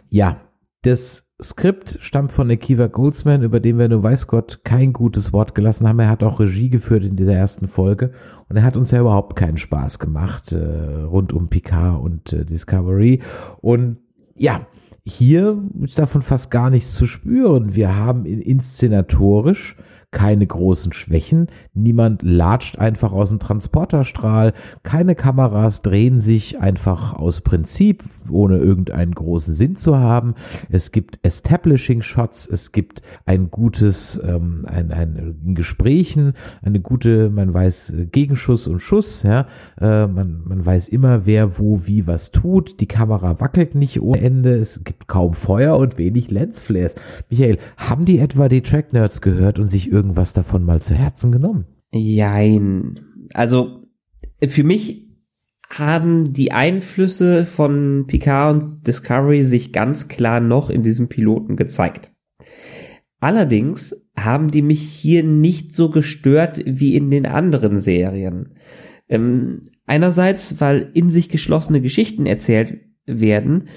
C: Ja, das Skript stammt von Akiva Goldsman, über den wir nur weiß Gott kein gutes Wort gelassen haben. Er hat auch Regie geführt in dieser ersten Folge und er hat uns ja überhaupt keinen Spaß gemacht äh, rund um Picard und äh, Discovery. Und ja, hier ist davon fast gar nichts zu spüren. Wir haben in inszenatorisch keine großen Schwächen. Niemand latscht einfach aus dem Transporterstrahl. Keine Kameras drehen sich einfach aus Prinzip, ohne irgendeinen großen Sinn zu haben. Es gibt Establishing Shots, es gibt ein gutes, ähm, ein, ein, in Gesprächen, eine gute, man weiß äh, Gegenschuss und Schuss, ja, äh, man, man weiß immer, wer wo wie was tut. Die Kamera wackelt nicht ohne Ende, es gibt kaum Feuer und wenig Lensflares. Michael, haben die etwa die Track Nerds gehört und sich irgendwas davon mal zu Herzen genommen?
D: Jein. Also, für mich haben die Einflüsse von Picard und Discovery sich ganz klar noch in diesem Piloten gezeigt. Allerdings haben die mich hier nicht so gestört wie in den anderen Serien. Ähm, einerseits, weil in sich geschlossene Geschichten erzählt werden,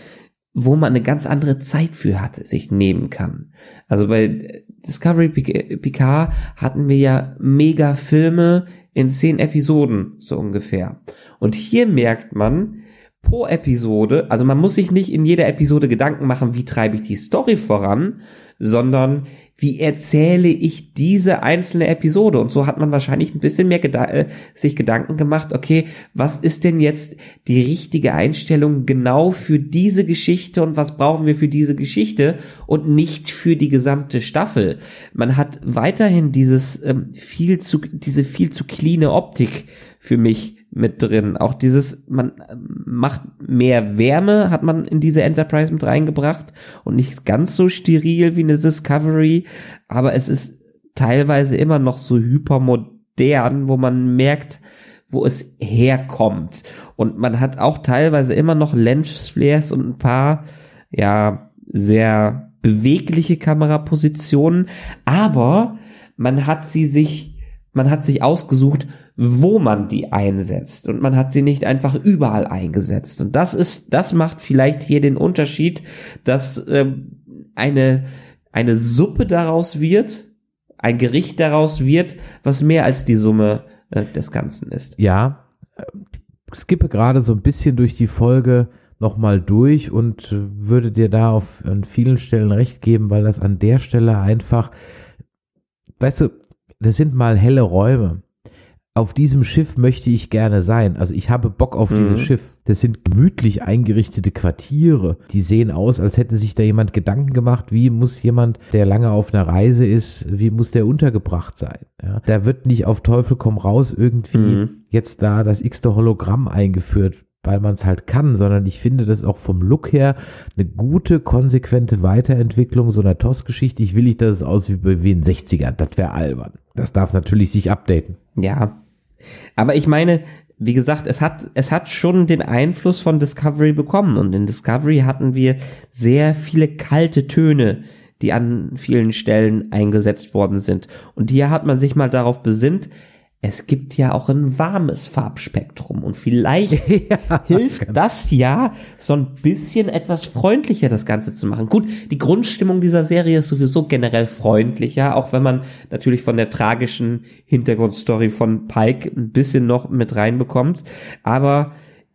D: wo man eine ganz andere Zeit für hatte, sich nehmen kann. Also bei Discovery Picard hatten wir ja mega Filme in zehn Episoden, so ungefähr. Und hier merkt man, pro Episode, also man muss sich nicht in jeder Episode Gedanken machen, wie treibe ich die Story voran, sondern wie erzähle ich diese einzelne Episode? Und so hat man wahrscheinlich ein bisschen mehr geda äh, sich Gedanken gemacht, okay, was ist denn jetzt die richtige Einstellung genau für diese Geschichte und was brauchen wir für diese Geschichte und nicht für die gesamte Staffel? Man hat weiterhin dieses ähm, viel zu, diese viel zu cleane Optik für mich mit drin. Auch dieses, man macht mehr Wärme, hat man in diese Enterprise mit reingebracht und nicht ganz so steril wie eine Discovery, aber es ist teilweise immer noch so hypermodern, wo man merkt, wo es herkommt. Und man hat auch teilweise immer noch Lensflares und ein paar, ja, sehr bewegliche Kamerapositionen, aber man hat sie sich, man hat sich ausgesucht, wo man die einsetzt. Und man hat sie nicht einfach überall eingesetzt. Und das ist das macht vielleicht hier den Unterschied dass ähm, eine eine Suppe daraus wird ein Gericht daraus wird was mehr als die Summe äh, des Ganzen ist.
C: Ja skippe gerade so ein bisschen durch die Folge nochmal durch und würde dir da auf an vielen Stellen recht geben weil das an der Stelle einfach weißt du das sind mal helle Räume auf diesem Schiff möchte ich gerne sein. Also ich habe Bock auf
D: Mhm.
C: dieses Schiff. Das sind gemütlich eingerichtete Quartiere. Die sehen aus, als hätte sich da jemand Gedanken gemacht, wie muss jemand, der lange auf einer Reise ist, wie muss der untergebracht sein. Ja, da wird nicht auf Teufel komm raus irgendwie
D: Mhm.
C: jetzt da das x-te Hologramm eingeführt, weil man es halt kann, sondern ich finde das auch vom Look her eine gute, konsequente Weiterentwicklung so einer TOS-Geschichte. Ich will nicht, dass es aussieht wie in den 60ern. Das wäre albern. Das darf natürlich sich updaten.
D: Ja. Aber ich meine, wie gesagt, es hat, es hat schon den Einfluss von Discovery bekommen. Und in Discovery hatten wir sehr viele kalte Töne, die an vielen Stellen eingesetzt worden sind. Und hier hat man sich mal darauf besinnt, es gibt ja auch ein warmes Farbspektrum. Und vielleicht *laughs* hilft das ja, so ein bisschen etwas freundlicher das Ganze zu machen. Gut, die Grundstimmung dieser Serie ist sowieso generell freundlicher, auch wenn man natürlich von der tragischen Hintergrundstory von Pike ein bisschen noch mit reinbekommt. Aber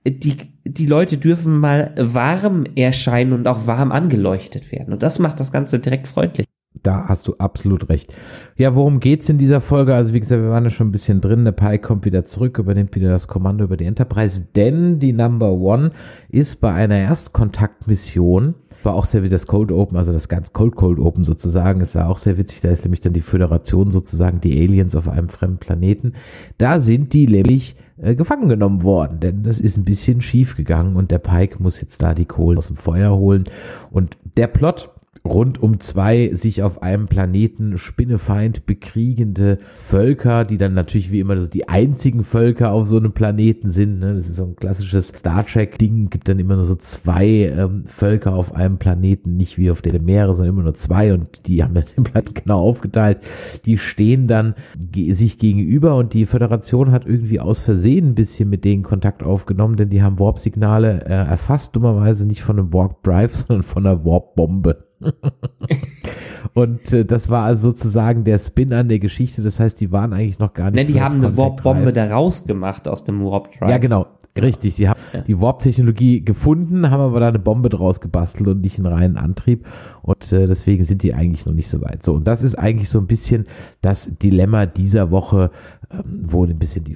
D: die, die Leute dürfen mal warm erscheinen und auch warm angeleuchtet werden. Und das macht das Ganze direkt freundlich.
C: Da hast du absolut recht. Ja, worum geht's in dieser Folge? Also wie gesagt, wir waren ja schon ein bisschen drin. Der Pike kommt wieder zurück, übernimmt wieder das Kommando über die Enterprise, denn die Number One ist bei einer Erstkontaktmission war auch sehr wie das Cold Open, also das ganz Cold Cold Open sozusagen, ist ja auch sehr witzig. Da ist nämlich dann die Föderation sozusagen, die Aliens auf einem fremden Planeten. Da sind die nämlich äh, gefangen genommen worden, denn das ist ein bisschen schief gegangen und der Pike muss jetzt da die Kohlen aus dem Feuer holen. Und der Plot rund um zwei sich auf einem Planeten Spinnefeind bekriegende Völker, die dann natürlich wie immer so die einzigen Völker auf so einem Planeten sind. Ne? Das ist so ein klassisches Star Trek-Ding, gibt dann immer nur so zwei ähm, Völker auf einem Planeten, nicht wie auf der Meere, sondern immer nur zwei und die haben dann den Planeten genau aufgeteilt. Die stehen dann ge sich gegenüber und die Föderation hat irgendwie aus Versehen ein bisschen mit denen Kontakt aufgenommen, denn die haben Warp-Signale äh, erfasst, dummerweise nicht von einem Warp-Drive, *laughs* sondern von einer Warp-Bombe. *laughs* Und äh, das war also sozusagen der Spin an der Geschichte. Das heißt, die waren eigentlich noch gar nicht.
D: Ne, die haben eine Warp-Bombe da rausgemacht aus dem Warp-Drive.
C: Ja, genau. Richtig. Sie haben
D: Ja.
C: die Warp-Technologie gefunden, haben aber da eine Bombe draus gebastelt und nicht einen reinen Antrieb. Und äh, deswegen sind die eigentlich noch nicht so weit. So, und das ist eigentlich so ein bisschen das Dilemma dieser Woche, ähm, wo ein bisschen die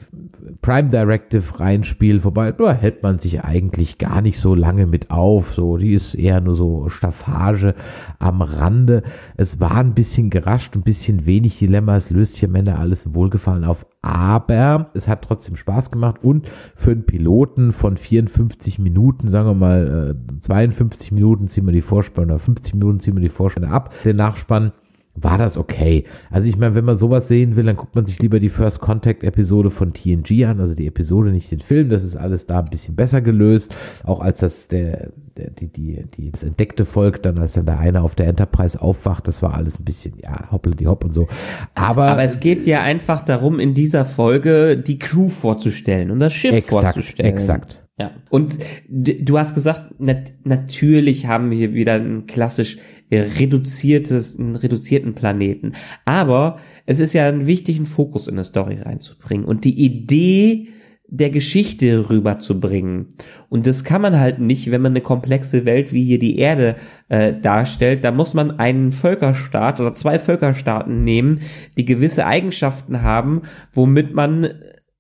C: Prime Directive reinspielt. Wobei, da hält man sich eigentlich gar nicht so lange mit auf. So, die ist eher nur so Staffage am Rande. Es war ein bisschen gerascht, ein bisschen wenig Dilemma. Es löst sich am Ende alles wohlgefallen auf. Aber es hat trotzdem Spaß gemacht und für einen Piloten von 54 Minuten, sagen wir mal äh, 52 Minuten ziehen wir die Vorspann oder 50 Minuten ziehen wir die Vorspann ab, den Nachspann, war das okay. Also ich meine, wenn man sowas sehen will, dann guckt man sich lieber die First Contact Episode von TNG an, also die Episode, nicht den Film. Das ist alles da ein bisschen besser gelöst, auch als das der, der die die die das entdeckte Volk dann, als dann der eine auf der Enterprise aufwacht, das war alles ein bisschen ja hoppla die hopp und so. Aber,
D: Aber es geht ja einfach darum, in dieser Folge die Crew vorzustellen und das Schiff
C: exakt,
D: vorzustellen.
C: exakt.
D: Ja. Und du hast gesagt, nat natürlich haben wir hier wieder ein klassisch reduziertes, einen reduzierten Planeten. Aber es ist ja einen wichtigen Fokus in eine Story reinzubringen und die Idee der Geschichte rüberzubringen. Und das kann man halt nicht, wenn man eine komplexe Welt wie hier die Erde äh, darstellt. Da muss man einen Völkerstaat oder zwei Völkerstaaten nehmen, die gewisse Eigenschaften haben, womit man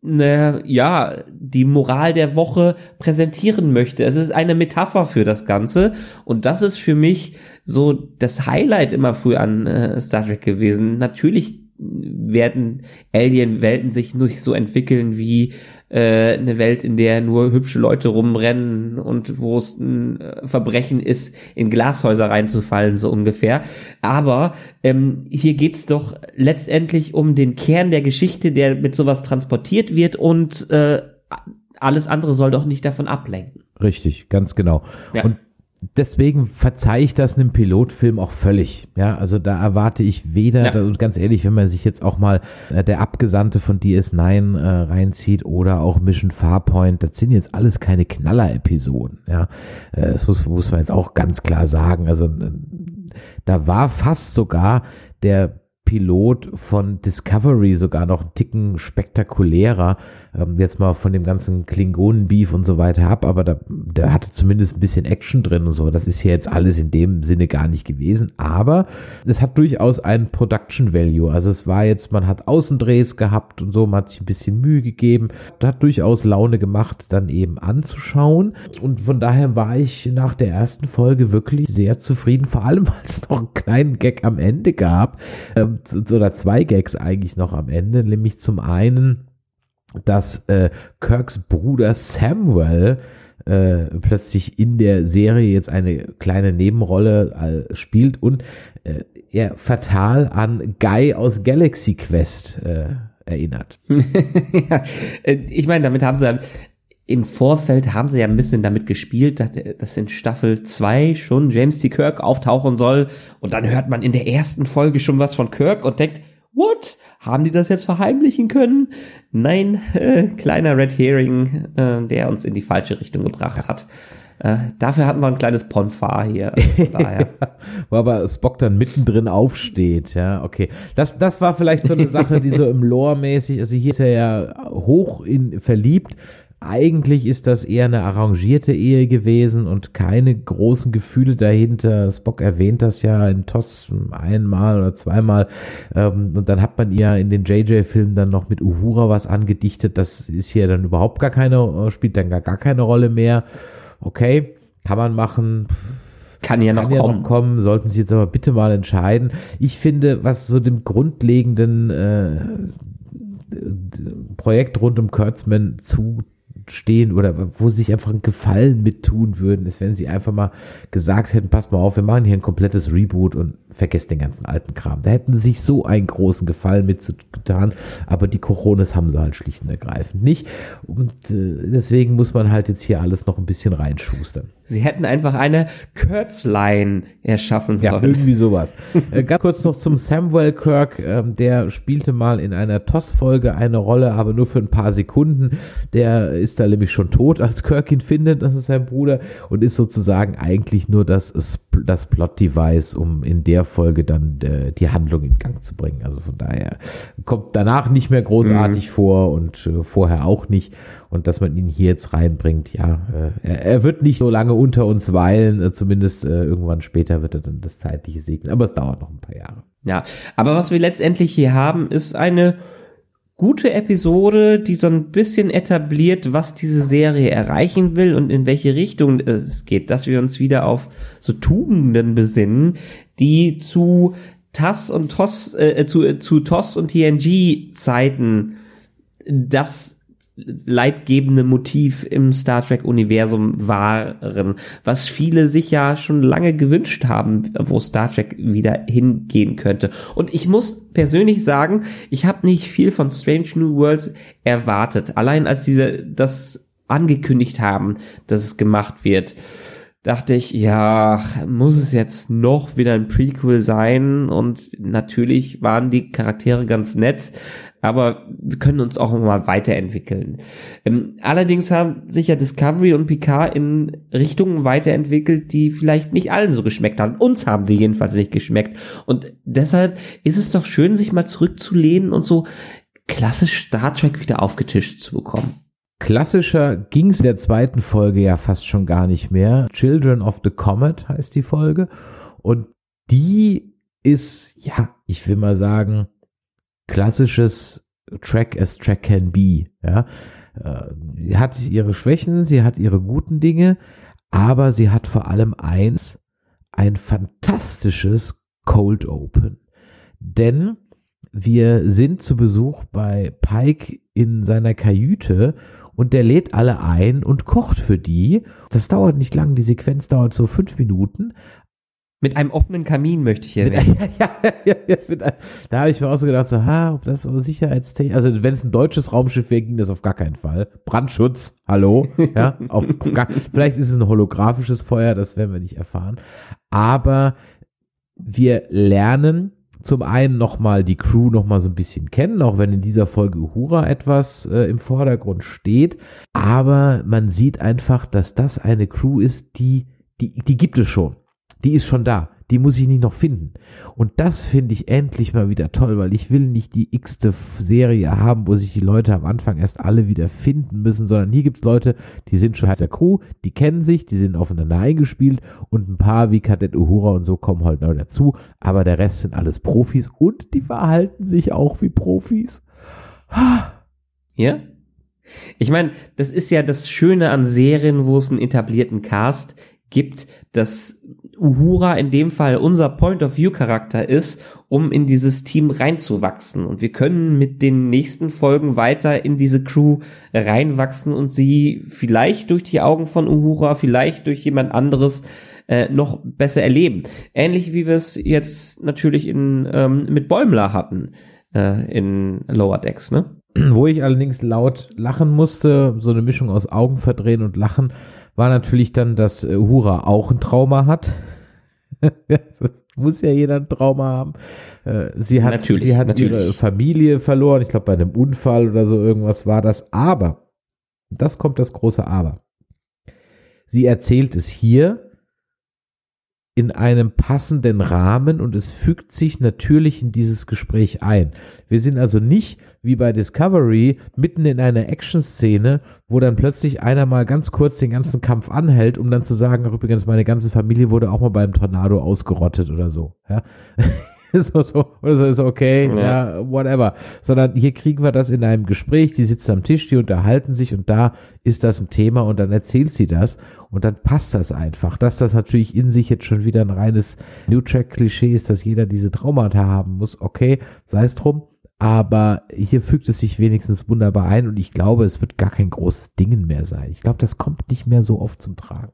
D: eine, ja, die Moral der Woche präsentieren möchte. Es ist eine Metapher für das Ganze und das ist für mich so das Highlight immer früh an äh, Star Trek gewesen. Natürlich werden Alien-Welten sich nicht so entwickeln wie äh, eine Welt, in der nur hübsche Leute rumrennen und wo es ein äh, Verbrechen ist, in Glashäuser reinzufallen, so ungefähr. Aber ähm, hier geht's doch letztendlich um den Kern der Geschichte, der mit sowas transportiert wird und äh, alles andere soll doch nicht davon ablenken.
C: Richtig, ganz genau.
D: Ja.
C: Und deswegen verzeihe ich das einem Pilotfilm auch völlig. Ja, also da erwarte ich weder,
D: Ja.
C: und ganz ehrlich, wenn man sich jetzt auch mal äh, der Abgesandte von DS9 äh, reinzieht oder auch Mission Farpoint, das sind jetzt alles keine Knaller-Episoden. Ja, äh, das muss, muss man jetzt auch ganz klar sagen. Also äh, da war fast sogar der Pilot von Discovery sogar noch einen Ticken spektakulärer. Ähm, jetzt mal von dem ganzen Klingonen-Beef und so weiter ab, aber da, der hatte zumindest ein bisschen Action drin und so. Das ist hier jetzt alles in dem Sinne gar nicht gewesen, aber es hat durchaus einen Production Value. Also es war jetzt, man hat Außendrehs gehabt und so, man hat sich ein bisschen Mühe gegeben, hat durchaus Laune gemacht, dann eben anzuschauen. Und von daher war ich nach der ersten Folge wirklich sehr zufrieden, vor allem *laughs* weil es noch einen kleinen Gag am Ende gab, ähm, oder zwei Gags eigentlich noch am Ende, nämlich zum einen, dass äh, Kirks Bruder Samuel äh, plötzlich in der Serie jetzt eine kleine Nebenrolle äh, spielt und äh, er fatal an Guy aus Galaxy Quest äh, erinnert. *laughs*
D: ja, äh, ich meine, damit haben sie im Vorfeld haben sie ja ein bisschen damit gespielt, dass, dass in Staffel 2 schon James T. Kirk auftauchen soll und dann hört man in der ersten Folge schon was von Kirk und denkt, what? Haben die das jetzt verheimlichen können? Nein, äh, kleiner Red Herring, äh, der uns in die falsche Richtung gebracht hat. Äh, dafür hatten wir ein kleines Ponfar hier. *laughs*
C: ja, wo aber Spock dann mittendrin aufsteht, ja, okay. Das, das war vielleicht so eine Sache, die so im Lore mäßig, also hier ist er ja hoch in, verliebt, eigentlich ist das eher eine arrangierte Ehe gewesen und keine großen Gefühle dahinter. Spock erwähnt das ja in TOS einmal oder zweimal. Ähm, und dann hat man ihr in den JJ-Filmen dann noch mit Uhura was angedichtet. Das ist hier dann überhaupt gar keine, spielt dann gar, gar keine Rolle mehr. Okay, kann man machen.
D: Kann ja noch kann kommen. Ja noch
C: kommen. Sollten Sie jetzt aber bitte mal entscheiden. Ich finde, was so dem grundlegenden äh, Projekt rund um Kurtzman zu stehen oder wo sie sich einfach einen Gefallen mittun würden, ist, wenn sie einfach mal gesagt hätten, pass mal auf, wir machen hier ein komplettes Reboot und vergesst den ganzen alten Kram. Da hätten sie sich so einen großen Gefallen mitgetan, aber die Coronas haben sie halt schlicht und ergreifend nicht. Und äh, deswegen muss man halt jetzt hier alles noch ein bisschen reinschustern.
D: Sie hätten einfach eine Kürzlein erschaffen sollen.
C: Ja, irgendwie sowas. *laughs* äh, ganz kurz noch zum Samuel Kirk. Ähm, der spielte mal in einer TOS-Folge eine Rolle, aber nur für ein paar Sekunden. Der ist da nämlich schon tot, als Kirk ihn findet. Das ist sein Bruder und ist sozusagen eigentlich nur das, das Plot-Device, um in der Folge dann äh, die Handlung in Gang zu bringen. Also von daher kommt danach nicht mehr großartig mhm. vor und äh, vorher auch nicht und dass man ihn hier jetzt reinbringt, ja, äh, er, er, wird nicht so lange unter uns weilen, äh, zumindest äh, irgendwann später wird er dann das Zeitliche segnen, aber es dauert noch ein paar Jahre.
D: Ja, aber was wir letztendlich hier haben, ist eine gute Episode, die so ein bisschen etabliert, was diese Serie erreichen will und in welche Richtung es geht, dass wir uns wieder auf so Tugenden besinnen, die zu TAS und TOS, äh, zu, zu TOS und TNG Zeiten das leitgebende Motiv im Star Trek Universum waren, was viele sich ja schon lange gewünscht haben, wo Star Trek wieder hingehen könnte. Und ich muss persönlich sagen, ich habe nicht viel von Strange New Worlds erwartet. Allein als sie das angekündigt haben, dass es gemacht wird, dachte ich, ja, muss es jetzt noch wieder ein Prequel sein? Und natürlich waren die Charaktere ganz nett, aber wir können uns auch mal weiterentwickeln. Ähm, allerdings haben sich ja Discovery und Picard in Richtungen weiterentwickelt, die vielleicht nicht allen so geschmeckt haben. Uns haben sie jedenfalls nicht geschmeckt. Und deshalb ist es doch schön, sich mal zurückzulehnen und so klassisch Star Trek wieder aufgetischt zu bekommen.
C: Klassischer ging es in der zweiten Folge ja fast schon gar nicht mehr. Children of the Comet heißt die Folge. Und die ist, ja, ich will mal sagen, klassisches Track as Track can be. Ja, äh, sie hat ihre Schwächen, sie hat ihre guten Dinge, aber sie hat vor allem eins, ein fantastisches Cold Open. Denn wir sind zu Besuch bei Pike in seiner Kajüte und der lädt alle ein und kocht für die. Das dauert nicht lang, die Sequenz dauert so fünf Minuten,
D: mit einem offenen Kamin möchte ich hier
C: erwähnen. *laughs* Ja, ja, ja, ja, ja da habe ich mir auch so gedacht, so, ha, ob das so Sicherheitstechnik, also wenn es ein deutsches Raumschiff wäre, ging das auf gar keinen Fall. Brandschutz, hallo, *laughs* ja, auf, auf gar, vielleicht ist es ein holographisches Feuer, das werden wir nicht erfahren. Aber wir lernen zum einen nochmal die Crew nochmal so ein bisschen kennen, auch wenn in dieser Folge Uhura etwas äh, im Vordergrund steht. Aber man sieht einfach, dass das eine Crew ist, die, die, die gibt es schon die ist schon da. die muss ich nicht noch finden. Und das finde ich endlich mal wieder toll, weil ich will nicht die x-te Serie haben, wo sich die Leute am Anfang erst alle wieder finden müssen, sondern hier gibt's Leute, die sind schon der Crew, die kennen sich, die sind aufeinander eingespielt und ein paar wie Kadett Uhura und so kommen halt neu dazu, aber der Rest sind alles Profis und die verhalten sich auch wie Profis.
D: Ja? Ich meine, das ist ja das Schöne an Serien, wo es einen etablierten Cast gibt, dass Uhura in dem Fall unser Point-of-View-Charakter ist, um in dieses Team reinzuwachsen. Und wir können mit den nächsten Folgen weiter in diese Crew reinwachsen und sie vielleicht durch die Augen von Uhura, vielleicht durch jemand anderes äh, noch besser erleben. Ähnlich wie wir es jetzt natürlich in, ähm, mit Bäumler hatten äh, in Lower Decks, ne?
C: Wo ich allerdings laut lachen musste, so eine Mischung aus Augen verdrehen und lachen, war natürlich dann, dass äh, Hura auch ein Trauma hat. *laughs* das muss ja jeder ein Trauma haben. Äh, sie hat,
D: Natürlich,
C: sie hat
D: natürlich.
C: ihre Familie verloren. Ich glaube, bei einem Unfall oder so irgendwas war das. Aber, das kommt das große Aber. Sie erzählt es hier in einem passenden Rahmen und es fügt sich natürlich in dieses Gespräch ein. Wir sind also nicht wie bei Discovery mitten in einer Action-Szene, wo dann plötzlich einer mal ganz kurz den ganzen Kampf anhält, um dann zu sagen, übrigens, meine ganze Familie wurde auch mal beim Tornado ausgerottet oder so. Ja. *laughs* *laughs* so, so, oder so ist okay, ja. ja, whatever. Sondern hier kriegen wir das in einem Gespräch, die sitzen am Tisch, die unterhalten sich und da ist das ein Thema und dann erzählt sie das und dann passt das einfach. Dass das natürlich in sich jetzt schon wieder ein reines New Track-Klischee ist, dass jeder diese Traumata haben muss, okay, sei es drum. Aber hier fügt es sich wenigstens wunderbar ein und ich glaube, es wird gar kein großes Dingen mehr sein. Ich glaube, das kommt nicht mehr so oft zum Tragen.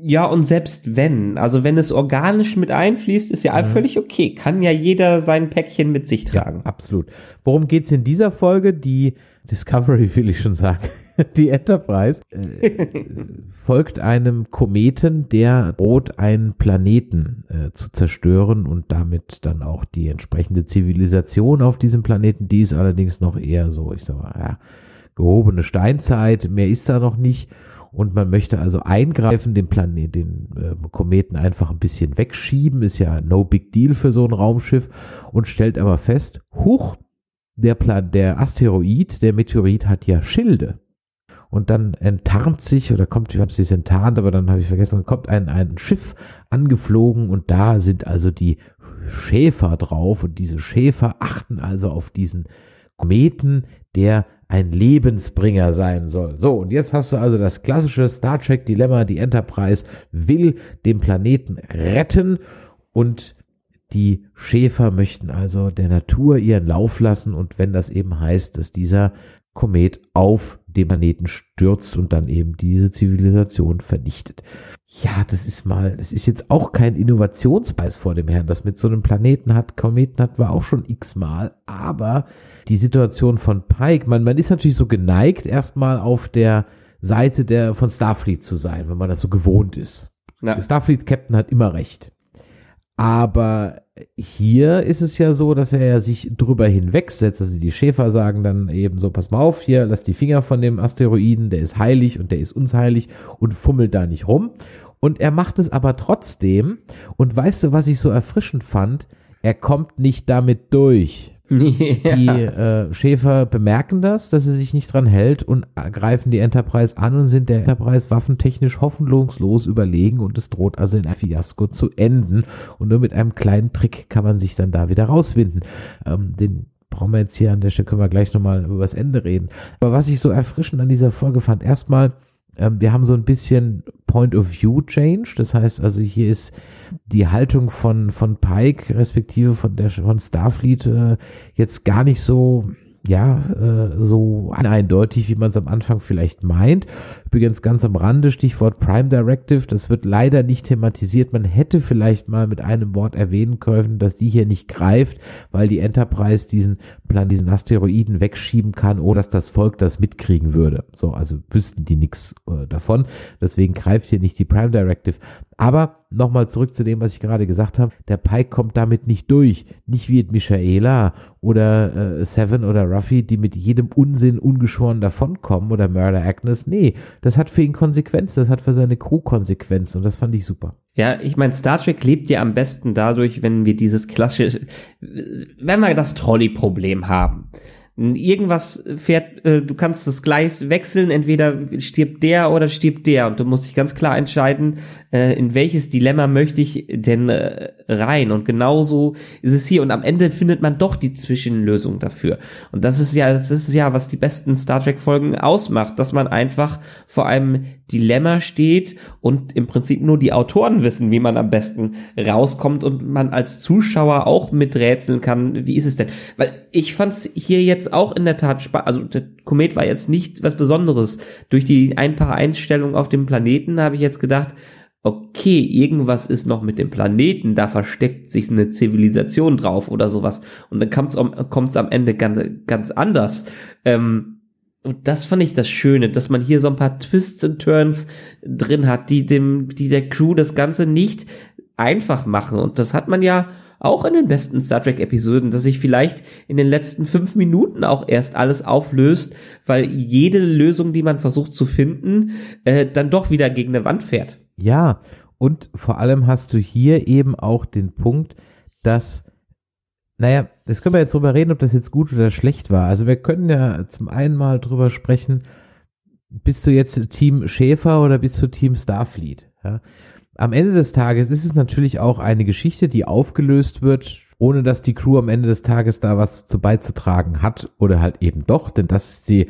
D: Ja, und selbst wenn, also wenn es organisch mit einfließt, ist ja,
C: Ja.
D: völlig okay. Kann ja jeder sein Päckchen mit sich tragen.
C: Ja, absolut. Worum geht's in dieser Folge? Die Discovery *laughs* will ich schon sagen. Die Enterprise äh, *laughs* folgt einem Kometen, der droht, einen Planeten äh, zu zerstören und damit dann auch die entsprechende Zivilisation auf diesem Planeten. Die ist allerdings noch eher so, ich sag mal, ja, gehobene Steinzeit. Mehr ist da noch nicht. Und man möchte also eingreifen, den Planet, den äh, Kometen einfach ein bisschen wegschieben. Ist ja no big deal für so ein Raumschiff. Und stellt aber fest, huch, der Plan, der Asteroid, der Meteorit hat ja Schilde. Und dann enttarnt sich, oder kommt, ich habe es enttarnt, aber dann habe ich vergessen, kommt ein, ein Schiff angeflogen und da sind also die Schäfer drauf und diese Schäfer achten also auf diesen Kometen, der ein Lebensbringer sein soll. So, und jetzt hast du also das klassische Star Trek Dilemma, die Enterprise will den Planeten retten und die Schäfer möchten also der Natur ihren Lauf lassen und wenn das eben heißt, dass dieser Komet auf den Planeten stürzt und dann eben diese Zivilisation vernichtet. Ja, das ist mal, das ist jetzt auch kein Innovationspreis vor dem Herrn. Das mit so einem Planeten hat, Kometen hat wir auch schon x-mal, aber die Situation von Pike, man, man ist natürlich so geneigt, erstmal auf der Seite der, von Starfleet zu sein, wenn man das so gewohnt ist.
D: Ja.
C: Der Starfleet-Captain hat immer recht. Aber hier ist es ja so, dass er sich drüber hinwegsetzt. Also die Schäfer sagen dann eben so, pass mal auf, hier, lass die Finger von dem Asteroiden, der ist heilig und der ist uns heilig und fummelt da nicht rum. Und er macht es aber trotzdem. Und weißt du, was ich so erfrischend fand? Er kommt nicht damit durch. *laughs* Die äh, Schäfer bemerken das, dass sie sich nicht dran hält und greifen die Enterprise an und sind der Enterprise waffentechnisch hoffnungslos überlegen und es droht also in ein Fiasko zu enden. Und nur mit einem kleinen Trick kann man sich dann da wieder rauswinden. Ähm, den brauchen wir jetzt hier an der Stelle, können wir gleich nochmal über das Ende reden. Aber was ich so erfrischend an dieser Folge fand, erstmal, ähm, wir haben so ein bisschen Point of View Change. Das heißt also, hier ist die Haltung von, von Pike, respektive von der von Starfleet, äh, jetzt gar nicht so, ja, äh, so eindeutig, wie man es am Anfang vielleicht meint. Übrigens ganz am Rande, Stichwort Prime Directive, das wird leider nicht thematisiert. Man hätte vielleicht mal mit einem Wort erwähnen können, dass die hier nicht greift, weil die Enterprise diesen Plan, diesen Asteroiden wegschieben kann, oder dass das Volk das mitkriegen würde. So, also wüssten die nichts äh, davon. Deswegen greift hier nicht die Prime Directive. Aber nochmal zurück zu dem, was ich gerade gesagt habe. Der Pike kommt damit nicht durch. Nicht wie Michaela oder äh, Seven oder Ruffy, die mit jedem Unsinn ungeschoren davonkommen oder Murder Agnes. Nee, das hat für ihn Konsequenzen. Das hat für seine Crew Konsequenzen und das fand ich super.
D: Ja, ich meine, Star Trek lebt ja am besten dadurch, wenn wir dieses klassische, wenn wir das Trolley-Problem haben irgendwas fährt, äh, du kannst das Gleis wechseln, entweder stirbt der oder stirbt der. Und du musst dich ganz klar entscheiden, äh, in welches Dilemma möchte ich denn äh, rein? Und genauso ist es hier. Und am Ende findet man doch die Zwischenlösung dafür. Und das ist ja, das ist ja, was die besten Star Trek Folgen ausmacht, dass man einfach vor einem Dilemma steht und im Prinzip nur die Autoren wissen, wie man am besten rauskommt und man als Zuschauer auch miträtseln kann, wie ist es denn? Weil ich fand es hier jetzt auch in der Tat spannend, also der Komet war jetzt nicht was Besonderes. Durch die ein paar Einstellungen auf dem Planeten habe ich jetzt gedacht, okay, irgendwas ist noch mit dem Planeten, da versteckt sich eine Zivilisation drauf oder sowas. Und dann kommt es am Ende ganz, ganz anders. Ähm, und das fand ich das Schöne, dass man hier so ein paar Twists und Turns drin hat, die dem, die der Crew das Ganze nicht einfach machen. Und das hat man ja auch in den besten Star Trek Episoden, dass sich vielleicht in den letzten fünf Minuten auch erst alles auflöst, weil jede Lösung, die man versucht zu finden, äh, dann doch wieder gegen eine Wand fährt.
C: Ja, und vor allem hast du hier eben auch den Punkt, dass naja, das können wir jetzt drüber reden, ob das jetzt gut oder schlecht war. Also wir können ja zum einen mal drüber sprechen, bist du jetzt Team Schäfer oder bist du Team Starfleet? Ja? Am Ende des Tages ist es natürlich auch eine Geschichte, die aufgelöst wird, ohne dass die Crew am Ende des Tages da was zu beizutragen hat oder halt eben doch, denn das ist die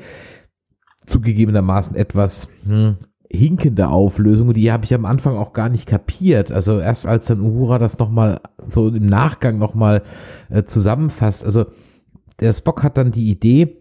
C: zugegebenermaßen etwas hm, hinkende Auflösung, die habe ich am Anfang auch gar nicht kapiert. Also erst als dann Uhura das nochmal so im Nachgang nochmal äh, zusammenfasst. Also der Spock hat dann die Idee,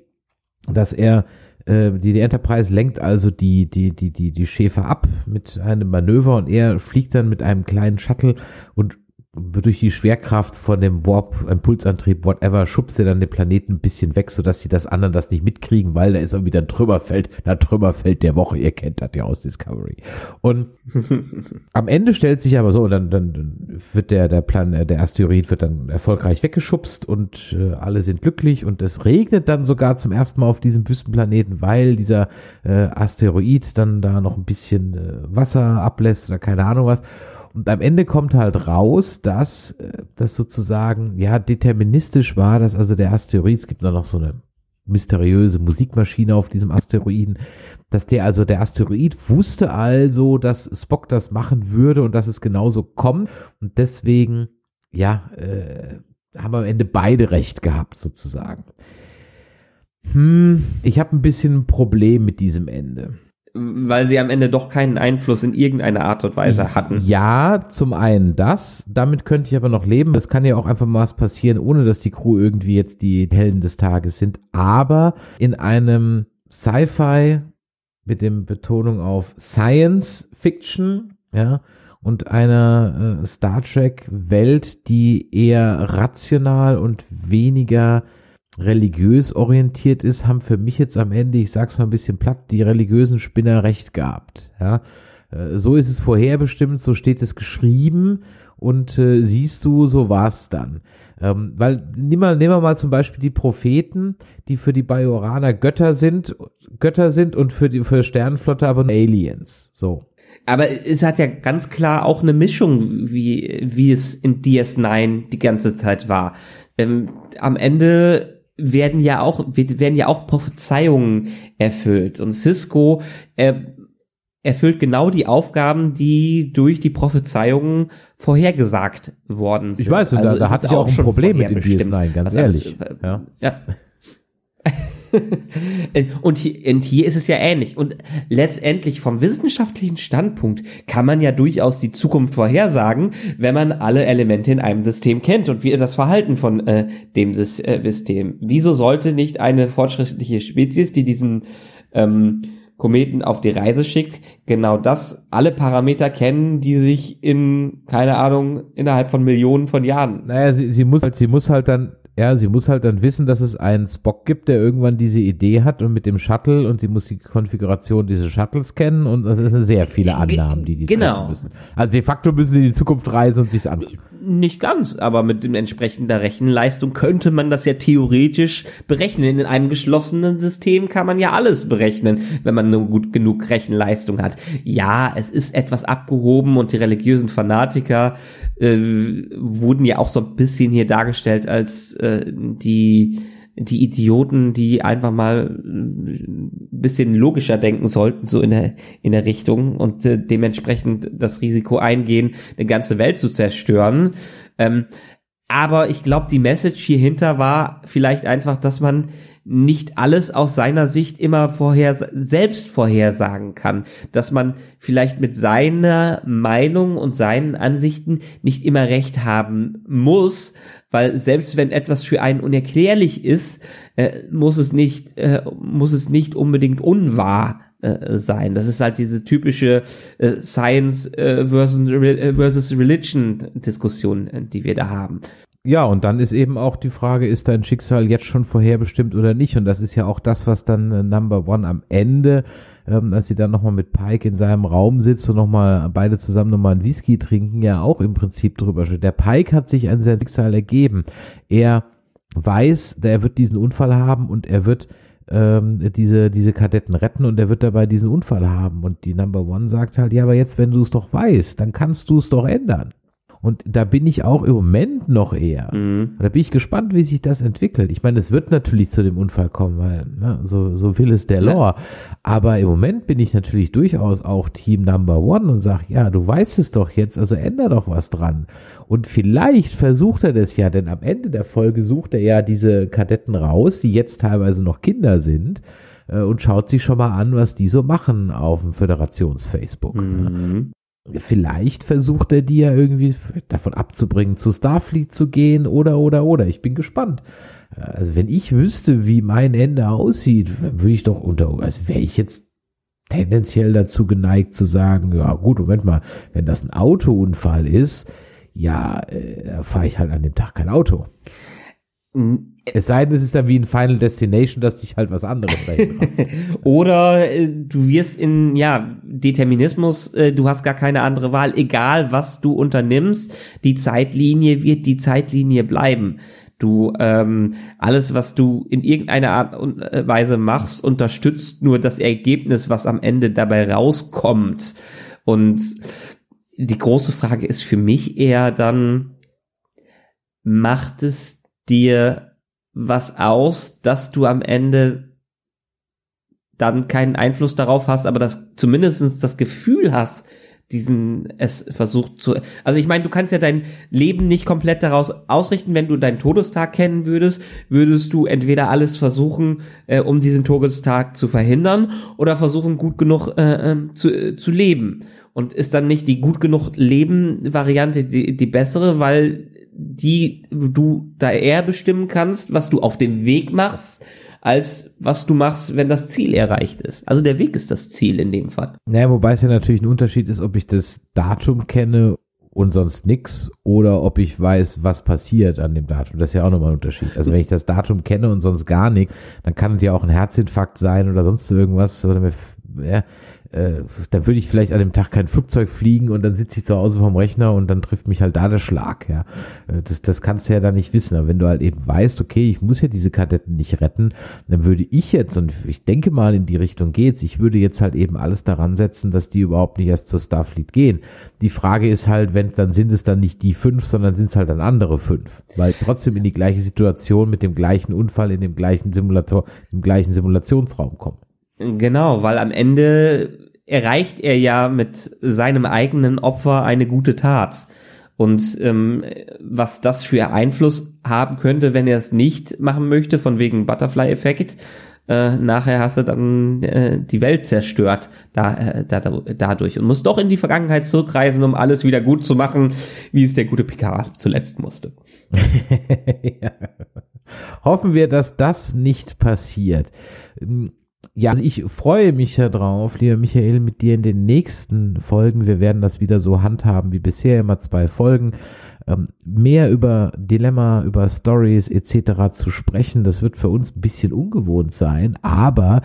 C: dass er äh, die, die Enterprise lenkt also die, die, die, die, die Schäfer ab mit einem Manöver und er fliegt dann mit einem kleinen Shuttle und durch die Schwerkraft von dem Warp, Impulsantrieb, whatever, schubst er dann den Planeten ein bisschen weg, sodass die das anderen das nicht mitkriegen, weil da ist irgendwie ein Trümmerfeld, na Trümmerfeld der Woche, ihr kennt das ja aus Discovery. Und *laughs* am Ende stellt sich aber so, dann, dann, dann wird der, der Plan, äh, der Asteroid wird dann erfolgreich weggeschubst und äh, alle sind glücklich und es regnet dann sogar zum ersten Mal auf diesem Wüstenplaneten, weil dieser äh, Asteroid dann da noch ein bisschen äh, Wasser ablässt oder keine Ahnung was. Und am Ende kommt halt raus, dass äh, das sozusagen ja deterministisch war, dass also der Asteroid, es gibt noch so eine mysteriöse Musikmaschine auf diesem Asteroiden, dass der also der Asteroid wusste also, dass Spock das machen würde und dass es genauso kommt und deswegen ja äh, haben am Ende beide recht gehabt sozusagen. Hm, ich habe ein bisschen ein Problem mit diesem Ende
D: weil sie am Ende doch keinen Einfluss in irgendeiner Art und Weise hatten.
C: Ja, zum einen das, damit könnte ich aber noch leben. Es kann ja auch einfach mal was passieren, ohne dass die Crew irgendwie jetzt die Helden des Tages sind. Aber in einem Sci-Fi mit dem Betonung auf Science Fiction, ja, und einer äh, Star Trek Welt, die eher rational und weniger religiös orientiert ist, haben für mich jetzt am Ende, ich sag's mal ein bisschen platt, die religiösen Spinner recht gehabt. Ja, äh, so ist es vorherbestimmt, so steht es geschrieben und äh, siehst du, so war's dann. Ähm, weil nimm mal, nehmen wir mal zum Beispiel die Propheten, die für die Bajoraner Götter sind, Götter sind und für die für Sternenflotte aber Aliens. So.
D: Aber es hat ja ganz klar auch eine Mischung, wie, wie es in DS9 die ganze Zeit war. Ähm, am Ende werden ja auch, werden ja auch Prophezeiungen erfüllt. Und Cisco äh, erfüllt genau die Aufgaben, die durch die Prophezeiungen vorhergesagt worden sind.
C: Ich weiß, also da, da hatte ich auch ein Problem mit dem DS9, ganz ehrlich.
D: Alles, ja. ja. *laughs* und, hier, und hier ist es ja ähnlich. Und letztendlich vom wissenschaftlichen Standpunkt kann man ja durchaus die Zukunft vorhersagen, wenn man alle Elemente in einem System kennt und wie das Verhalten von äh, dem äh, System. Wieso sollte nicht eine fortschrittliche Spezies, die diesen ähm, Kometen auf die Reise schickt, genau das alle Parameter kennen, die sich in, keine Ahnung, innerhalb von Millionen von Jahren.
C: Naja, sie, sie muss halt, sie muss halt dann Ja, sie muss halt dann wissen, dass es einen Spock gibt, der irgendwann diese Idee hat und mit dem Shuttle und sie muss die Konfiguration dieses Shuttles kennen und das sind sehr viele Annahmen, die die
D: Genau.
C: treffen müssen. Also de facto müssen sie in die Zukunft reisen und sich's an.
D: Nicht ganz, aber mit dem entsprechender Rechenleistung könnte man das ja theoretisch berechnen. In einem geschlossenen System kann man ja alles berechnen, wenn man nur gut genug Rechenleistung hat. Ja, es ist etwas abgehoben und die religiösen Fanatiker äh, wurden ja auch so ein bisschen hier dargestellt als äh, die die Idioten, die einfach mal ein bisschen logischer denken sollten, so in der, in der Richtung und äh, dementsprechend das Risiko eingehen, eine ganze Welt zu zerstören. Ähm, aber ich glaube, die Message hier hinter war vielleicht einfach, dass man nicht alles aus seiner Sicht immer vorher selbst vorhersagen kann, dass man vielleicht mit seiner Meinung und seinen Ansichten nicht immer recht haben muss, weil selbst wenn etwas für einen unerklärlich ist, äh, muss es nicht äh, muss es nicht unbedingt unwahr äh, sein. Das ist halt diese typische äh, Science äh, versus, äh, versus Religion Diskussion, äh, die wir da haben.
C: Ja, und dann ist eben auch die Frage, ist dein Schicksal jetzt schon vorherbestimmt oder nicht? Und das ist ja auch das, was dann äh, Number One am Ende, ähm, als sie dann nochmal mit Pike in seinem Raum sitzt und nochmal beide zusammen nochmal ein Whisky trinken, ja auch im Prinzip drüber steht. Der Pike hat sich an sein Schicksal ergeben. Er weiß, er wird diesen Unfall haben und er wird ähm, diese, diese Kadetten retten und er wird dabei diesen Unfall haben. Und die Number One sagt halt, ja, aber jetzt, wenn du es doch weißt, dann kannst du es doch ändern. Und da bin ich auch im Moment noch eher.
D: Mhm.
C: Da bin ich gespannt, wie sich das entwickelt. Ich meine, es wird natürlich zu dem Unfall kommen, weil ne, so, so will es der
D: Ja.
C: Lore. Aber im Moment bin ich natürlich durchaus auch Team Number One und sage, ja, du weißt es doch jetzt, also änder doch was dran. Und vielleicht versucht er das ja, denn am Ende der Folge sucht er ja diese Kadetten raus, die jetzt teilweise noch Kinder sind äh, und schaut sich schon mal an, was die so machen auf dem Föderations-Facebook.
D: Mhm.
C: Vielleicht versucht er die ja irgendwie davon abzubringen, zu Starfleet zu gehen oder, oder, oder. Ich bin gespannt. Also wenn ich wüsste, wie mein Ende aussieht, würde ich doch unter, also wäre ich jetzt tendenziell dazu geneigt zu sagen, ja gut, Moment mal, wenn das ein Autounfall ist, ja, äh, fahre ich halt an dem Tag kein Auto.
D: Mhm.
C: Es sei denn, es ist dann wie ein Final Destination, dass dich halt was anderes *laughs* dahin.
D: Oder äh, du wirst in, ja, Determinismus, äh, du hast gar keine andere Wahl, egal was du unternimmst, die Zeitlinie wird die Zeitlinie bleiben. Du, ähm, alles, was du in irgendeiner Art und äh, Weise machst, unterstützt nur das Ergebnis, was am Ende dabei rauskommt. Und die große Frage ist für mich eher dann, macht es dir was aus, dass du am Ende dann keinen Einfluss darauf hast, aber das zumindestens das Gefühl hast, diesen es versucht zu. Also ich meine, du kannst ja dein Leben nicht komplett daraus ausrichten, wenn du deinen Todestag kennen würdest, würdest du entweder alles versuchen, äh, um diesen Todestag zu verhindern, oder versuchen gut genug äh, äh, zu, äh, zu leben. Und ist dann nicht die gut genug Leben Variante die, die bessere, weil die du da eher bestimmen kannst, was du auf dem Weg machst, als was du machst, wenn das Ziel erreicht ist. Also der Weg ist das Ziel in dem Fall.
C: Naja, wobei es ja natürlich ein Unterschied ist, ob ich das Datum kenne und sonst nix oder ob ich weiß, was passiert an dem Datum. Das ist ja auch nochmal ein Unterschied. Also wenn ich das Datum kenne und sonst gar nichts, dann kann es ja auch ein Herzinfarkt sein oder sonst irgendwas. Oder mir, ja, äh, dann würde ich vielleicht an dem Tag kein Flugzeug fliegen und dann sitze ich zu Hause vom Rechner und dann trifft mich halt da der Schlag, ja. Äh, Das, das kannst du ja dann nicht wissen. Aber wenn du halt eben weißt, okay, ich muss ja diese Kadetten nicht retten, dann würde ich jetzt, und ich denke mal in die Richtung geht's, ich würde jetzt halt eben alles daran setzen, dass die überhaupt nicht erst zur Starfleet gehen. Die Frage ist halt, wenn, dann sind es dann nicht die fünf, sondern sind es halt dann andere fünf. Weil trotzdem in die gleiche Situation mit dem gleichen Unfall in dem gleichen Simulator, im gleichen Simulationsraum kommen.
D: Genau, weil am Ende erreicht er ja mit seinem eigenen Opfer eine gute Tat. Und ähm, was das für Einfluss haben könnte, wenn er es nicht machen möchte, von wegen Butterfly-Effekt, äh, nachher hast du dann äh, die Welt zerstört da, äh, da, dadurch und musst doch in die Vergangenheit zurückreisen, um alles wieder gut zu machen, wie es der gute Picard zuletzt musste. *laughs*
C: ja. Hoffen wir, dass das nicht passiert. Ja, also ich freue mich darauf, lieber Michael, mit dir in den nächsten Folgen. Wir werden das wieder so handhaben wie bisher, immer zwei Folgen. ähm, mehr über Dilemma, über Stories etc. zu sprechen. Das wird für uns ein bisschen ungewohnt sein, aber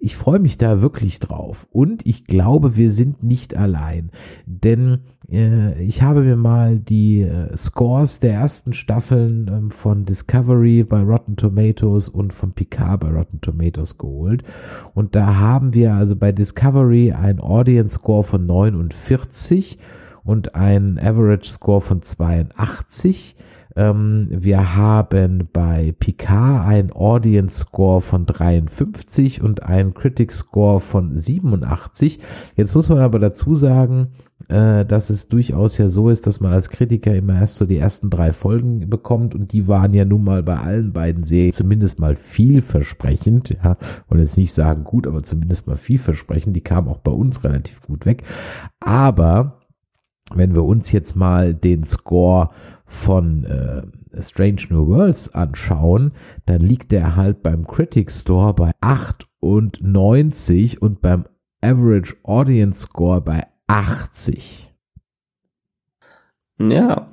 C: ich freue mich da wirklich drauf. Und ich glaube, wir sind nicht allein. Denn äh, ich habe mir mal die äh, Scores der ersten Staffeln ähm, von Discovery bei Rotten Tomatoes und von Picard bei Rotten Tomatoes geholt. Und da haben wir also bei Discovery ein Audience Score von 49 und ein Average Score von 82. Ähm, wir haben bei Picard ein Audience Score von 53 und ein Critic Score von 87. Jetzt muss man aber dazu sagen, äh, dass es durchaus ja so ist, dass man als Kritiker immer erst so die ersten drei Folgen bekommt und die waren ja nun mal bei allen beiden Serien zumindest mal vielversprechend, ja, und jetzt nicht sagen gut, aber zumindest mal vielversprechend, die kamen auch bei uns relativ gut weg, aber wenn wir uns jetzt mal den Score von äh, Strange New Worlds anschauen, dann liegt der halt beim Critic Store bei 98 und beim Average Audience Score bei 80.
D: Ja.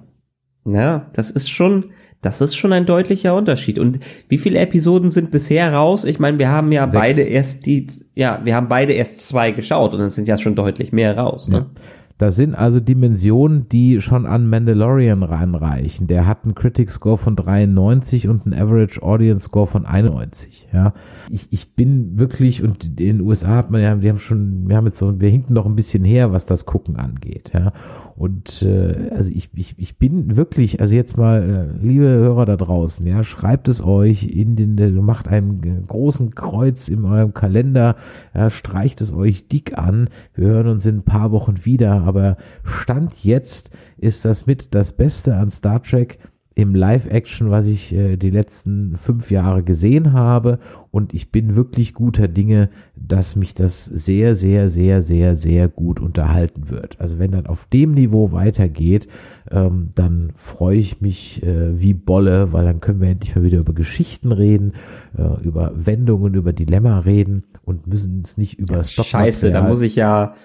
D: Ja, das ist schon, das ist schon ein deutlicher Unterschied. Und wie viele Episoden sind bisher raus? Ich meine, wir haben ja Sechs. beide erst die, ja, wir haben beide erst zwei geschaut und es sind ja schon deutlich mehr raus. Ne? Ja.
C: Das sind also Dimensionen, die schon an Mandalorian ranreichen. Der hat einen Critic Score von 93 und einen Average Audience Score von 91. Ja, ich, ich bin wirklich und in den USA hat man ja, wir haben schon, wir haben jetzt so, wir hinken noch ein bisschen her, was das Gucken angeht. Ja, und äh, also ich, ich, ich bin wirklich, also jetzt mal, äh, liebe Hörer da draußen, ja, schreibt es euch in den, äh, macht einen großen Kreuz in eurem Kalender, ja, streicht es euch dick an. Wir hören uns in ein paar Wochen wieder, aber Stand jetzt ist das mit das Beste an Star Trek im Live-Action, was ich äh, die letzten fünf Jahre gesehen habe. Und ich bin wirklich guter Dinge, dass mich das sehr, sehr, sehr, sehr, sehr gut unterhalten wird. Also wenn das auf dem Niveau weitergeht, ähm, dann freue ich mich äh, wie Bolle, weil dann können wir endlich mal wieder über Geschichten reden, äh, über Wendungen, über Dilemma reden und müssen es nicht über
D: ja, Scheiße, da muss ich ja,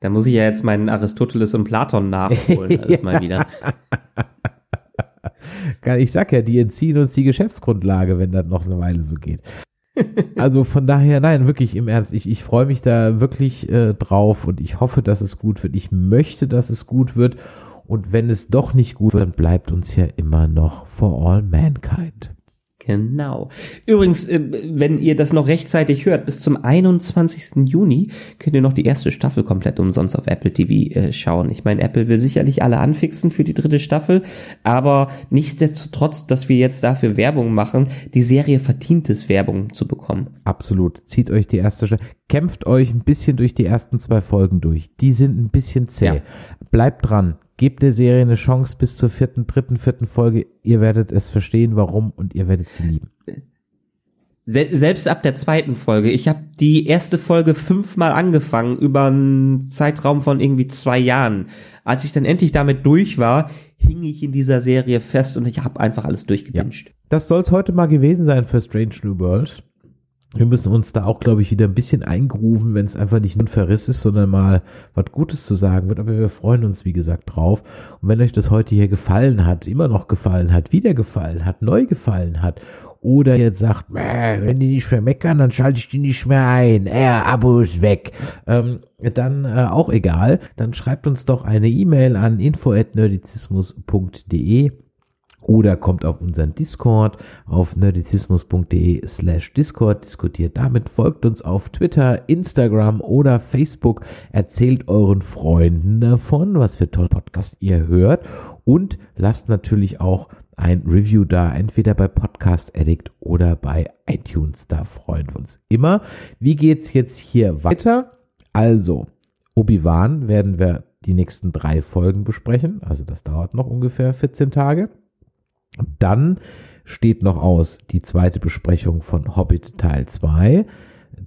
D: da muss ich ja jetzt meinen Aristoteles und Platon nachholen, *laughs* alles mal wieder. *laughs*
C: Ich sag ja, die entziehen uns die Geschäftsgrundlage, wenn das noch eine Weile so geht. *laughs* Also von daher, nein, wirklich im Ernst, ich, ich freue mich da wirklich äh, drauf und ich hoffe, dass es gut wird. Ich möchte, dass es gut wird. Und wenn es doch nicht gut wird, dann bleibt uns ja immer noch For All Mankind.
D: Genau. Übrigens, äh, wenn ihr das noch rechtzeitig hört, bis zum 21. Juni könnt ihr noch die erste Staffel komplett umsonst auf Apple TV äh, schauen. Ich meine, Apple will sicherlich alle anfixen für die dritte Staffel, aber nichtsdestotrotz, dass wir jetzt dafür Werbung machen, die Serie verdient es, Werbung zu bekommen.
C: Absolut. Zieht euch die erste Staffel, kämpft euch ein bisschen durch die ersten zwei Folgen durch. Die sind ein bisschen zäh. Ja. Bleibt dran. Gebt der Serie eine Chance bis zur vierten, dritten, vierten Folge. Ihr werdet es verstehen, warum und ihr werdet sie lieben.
D: Selbst ab der zweiten Folge. Ich habe die erste Folge fünfmal angefangen über einen Zeitraum von irgendwie zwei Jahren. Als ich dann endlich damit durch war, hing ich in dieser Serie fest und ich habe einfach alles durchgewünscht. Ja.
C: Das soll es heute mal gewesen sein für Strange New World wir müssen uns da auch, glaube ich, wieder ein bisschen eingrufen, wenn es einfach nicht nur ein Verriss ist, sondern mal was Gutes zu sagen wird. Aber wir freuen uns, wie gesagt, drauf. Und wenn euch das heute hier gefallen hat, immer noch gefallen hat, wieder gefallen hat, neu gefallen hat, oder jetzt sagt, wenn die nicht mehr meckern, dann schalte ich die nicht mehr ein. Äh, ist weg. Ähm, dann äh, auch egal. Dann schreibt uns doch eine E-Mail an info@nerdizismus.de oder kommt auf unseren Discord auf nerdizismus.de slash Discord, diskutiert damit, folgt uns auf Twitter, Instagram oder Facebook, erzählt euren Freunden davon, was für tolle Podcast ihr hört und lasst natürlich auch ein Review da, entweder bei Podcast Addict oder bei iTunes, da freuen wir uns immer. Wie geht's jetzt hier weiter? Also, Obi-Wan werden wir die nächsten drei Folgen besprechen, also das dauert noch ungefähr 14 Tage. Dann steht noch aus die zweite Besprechung von Hobbit Teil 2.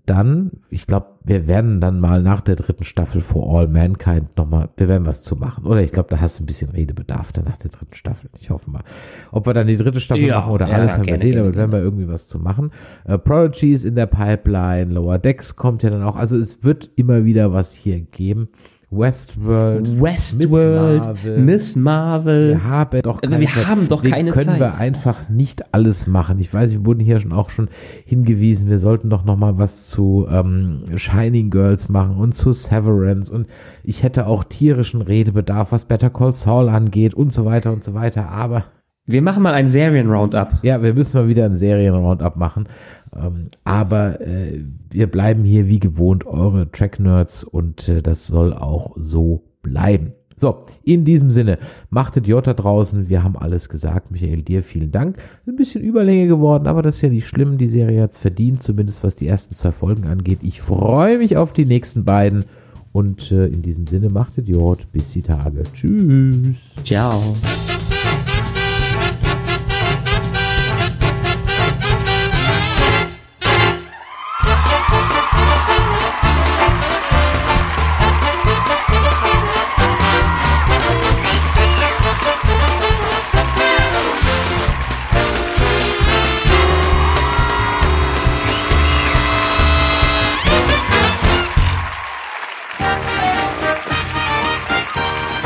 C: Dann, ich glaube, wir werden dann mal nach der dritten Staffel For All Mankind nochmal, wir werden was zu machen. Oder ich glaube, da hast du ein bisschen Redebedarf dann nach der dritten Staffel. Ich hoffe mal. Ob wir dann die dritte Staffel ja, machen oder ja, alles, haben wir sehen, aber werden wir irgendwie was zu machen. Uh, Prodigy ist in der Pipeline, Lower Decks kommt ja dann auch. Also es wird immer wieder was hier geben. Westworld,
D: Westworld, Miss Marvel.
C: Wir haben doch
D: keine, wir haben doch keine
C: können
D: Zeit.
C: wir einfach nicht alles machen. Ich weiß, wir wurden hier schon auch schon hingewiesen, wir sollten doch noch mal was zu ähm, Shining Girls machen und zu Severance und ich hätte auch tierischen Redebedarf, was Better Call Saul angeht und so weiter und so weiter, aber
D: wir machen mal ein Serien-Roundup.
C: Ja, wir müssen mal wieder ein Serien-Roundup machen. Ähm, aber äh, wir bleiben hier wie gewohnt eure Track-Nerds und äh, das soll auch so bleiben. So, in diesem Sinne, machtet Jota draußen. Wir haben alles gesagt. Michael, dir vielen Dank. Ein bisschen Überlänge geworden, aber das ist ja nicht schlimm. Die Serie hat's verdient, zumindest was die ersten zwei Folgen angeht. Ich freue mich auf die nächsten beiden. Und äh, in diesem Sinne, machtet Jod. Bis die Tage. Tschüss.
D: Ciao.